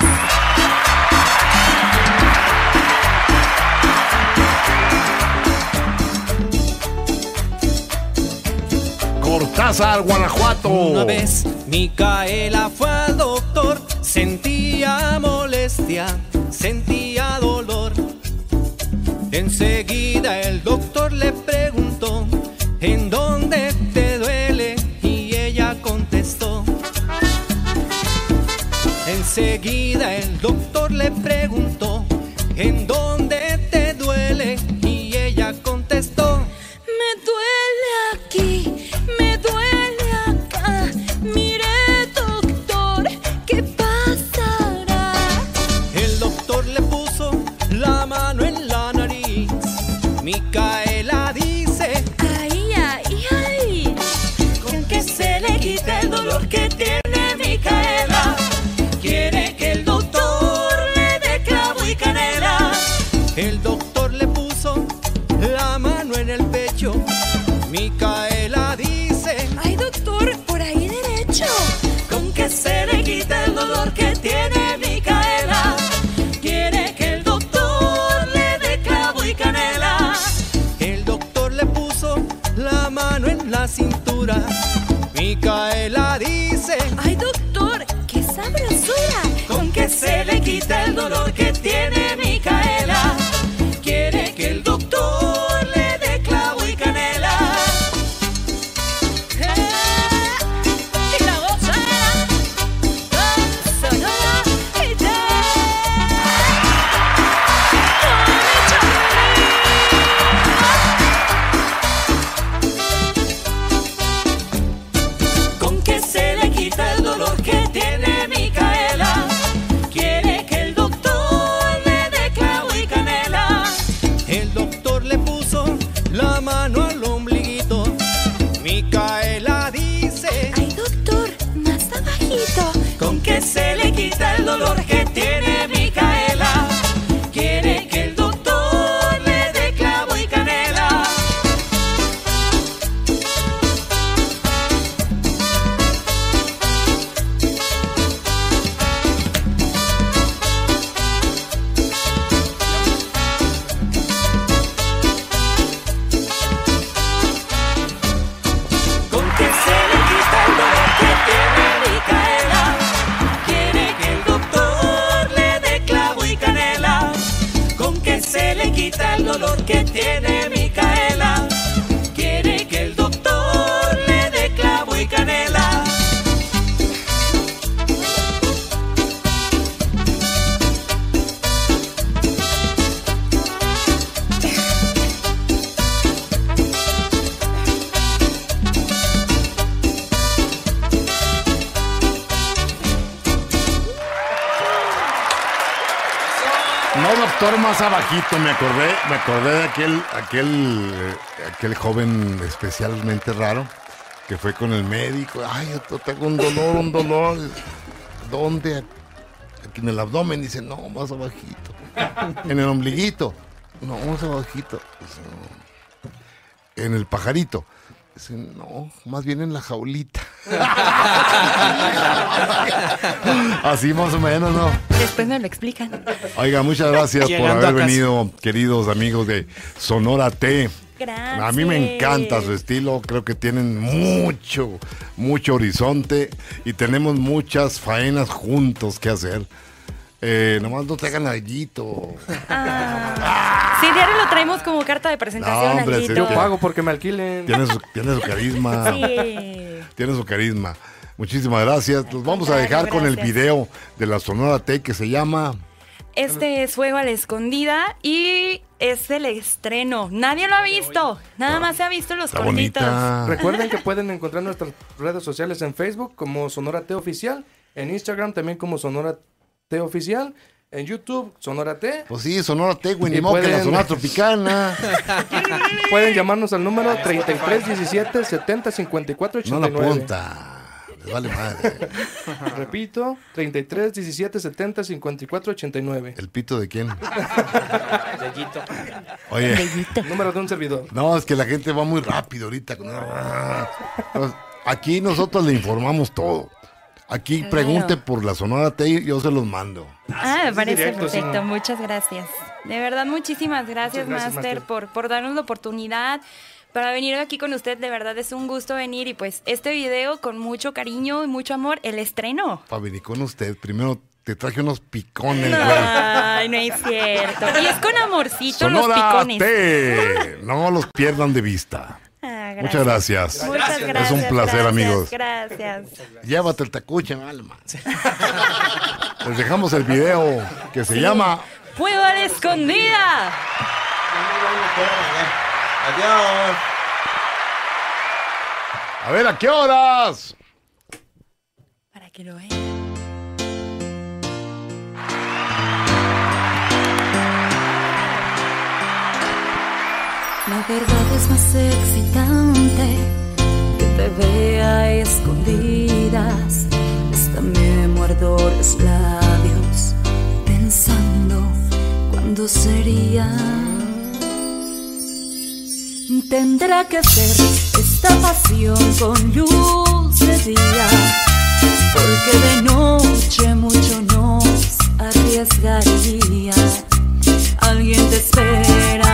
Cortázar, Guanajuato. Una vez Micaela fue al doctor, sentía molestia, sentía dolor. Enseguida el doctor le preguntó, Enseguida el doctor le preguntó, No, doctor, más abajito, me acordé, me acordé de aquel, aquel, eh, aquel joven especialmente raro que fue con el médico. Ay, yo tengo un dolor, un dolor. ¿Dónde? Aquí en el abdomen. Dice, no, más abajito. En el ombliguito. No, más abajito. En el pajarito. Dice, no, más bien en la jaulita. Así más o menos, ¿no? Después me lo explican. Oiga, muchas gracias por haber venido, queridos amigos de Sonora T. Gracias. A mí me encanta su estilo, creo que tienen mucho, mucho horizonte y tenemos muchas faenas juntos que hacer. Eh, nomás no te hagan gallito. Sí, diario lo traemos como carta de presentación. No, hombre, Alito. sí, Yo pago porque me alquilen. Tiene su, tiene su carisma. Sí. Tiene su carisma. Muchísimas gracias. Los vamos a dejar con el video de la Sonora T que se llama... Este es Fuego a la Escondida y es el estreno. Nadie lo ha visto. Nada más se ha visto los Está cortitos. bonita. Recuerden que pueden encontrar nuestras redes sociales en Facebook como Sonora T Oficial, en Instagram también como Sonora T Oficial, en YouTube Sonora T. Pues sí, Sonora T, güey, ni modo que la pueden- Sonora Tropicana. Pueden llamarnos al número 3317 70 54 No la 89. apunta. Les vale madre. Repito, 33 17 70 54 89. ¿El pito de quién? Oye. Número de un servidor. No, es que la gente va muy rápido ahorita. Aquí nosotros le informamos todo. Aquí Claro. pregunte por la Sonora T y yo se los mando. Ah, me parece directo, perfecto. Muchas gracias. De verdad, muchísimas gracias, Master, Master. por, por darnos la oportunidad para venir aquí con usted. De verdad, es un gusto venir y pues este video con mucho cariño y mucho amor, el estreno. Para venir con usted, primero te traje unos picones, güey. Ay, no es cierto. Y es con amorcito los picones. T. No los pierdan de vista. Ah, Muchas gracias. Muchas gracias. Es un placer, gracias, amigos. Gracias. Llévate el tacuche, alma. Les dejamos el video que se llama ¡Fuego a la escondida! Adiós. A ver, ¿a qué horas? Para que lo vean. Verdad es más excitante que te vea escondidas. Hasta me muerdo los labios pensando cuándo sería. Tendrá que ser esta pasión con luz de día, porque de noche mucho nos arriesgaría. Alguien te espera,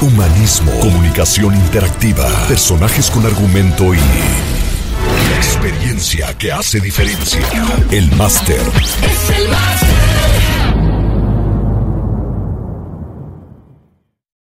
humanismo, comunicación interactiva, personajes con argumento y la experiencia que hace diferencia. El máster. Es el máster.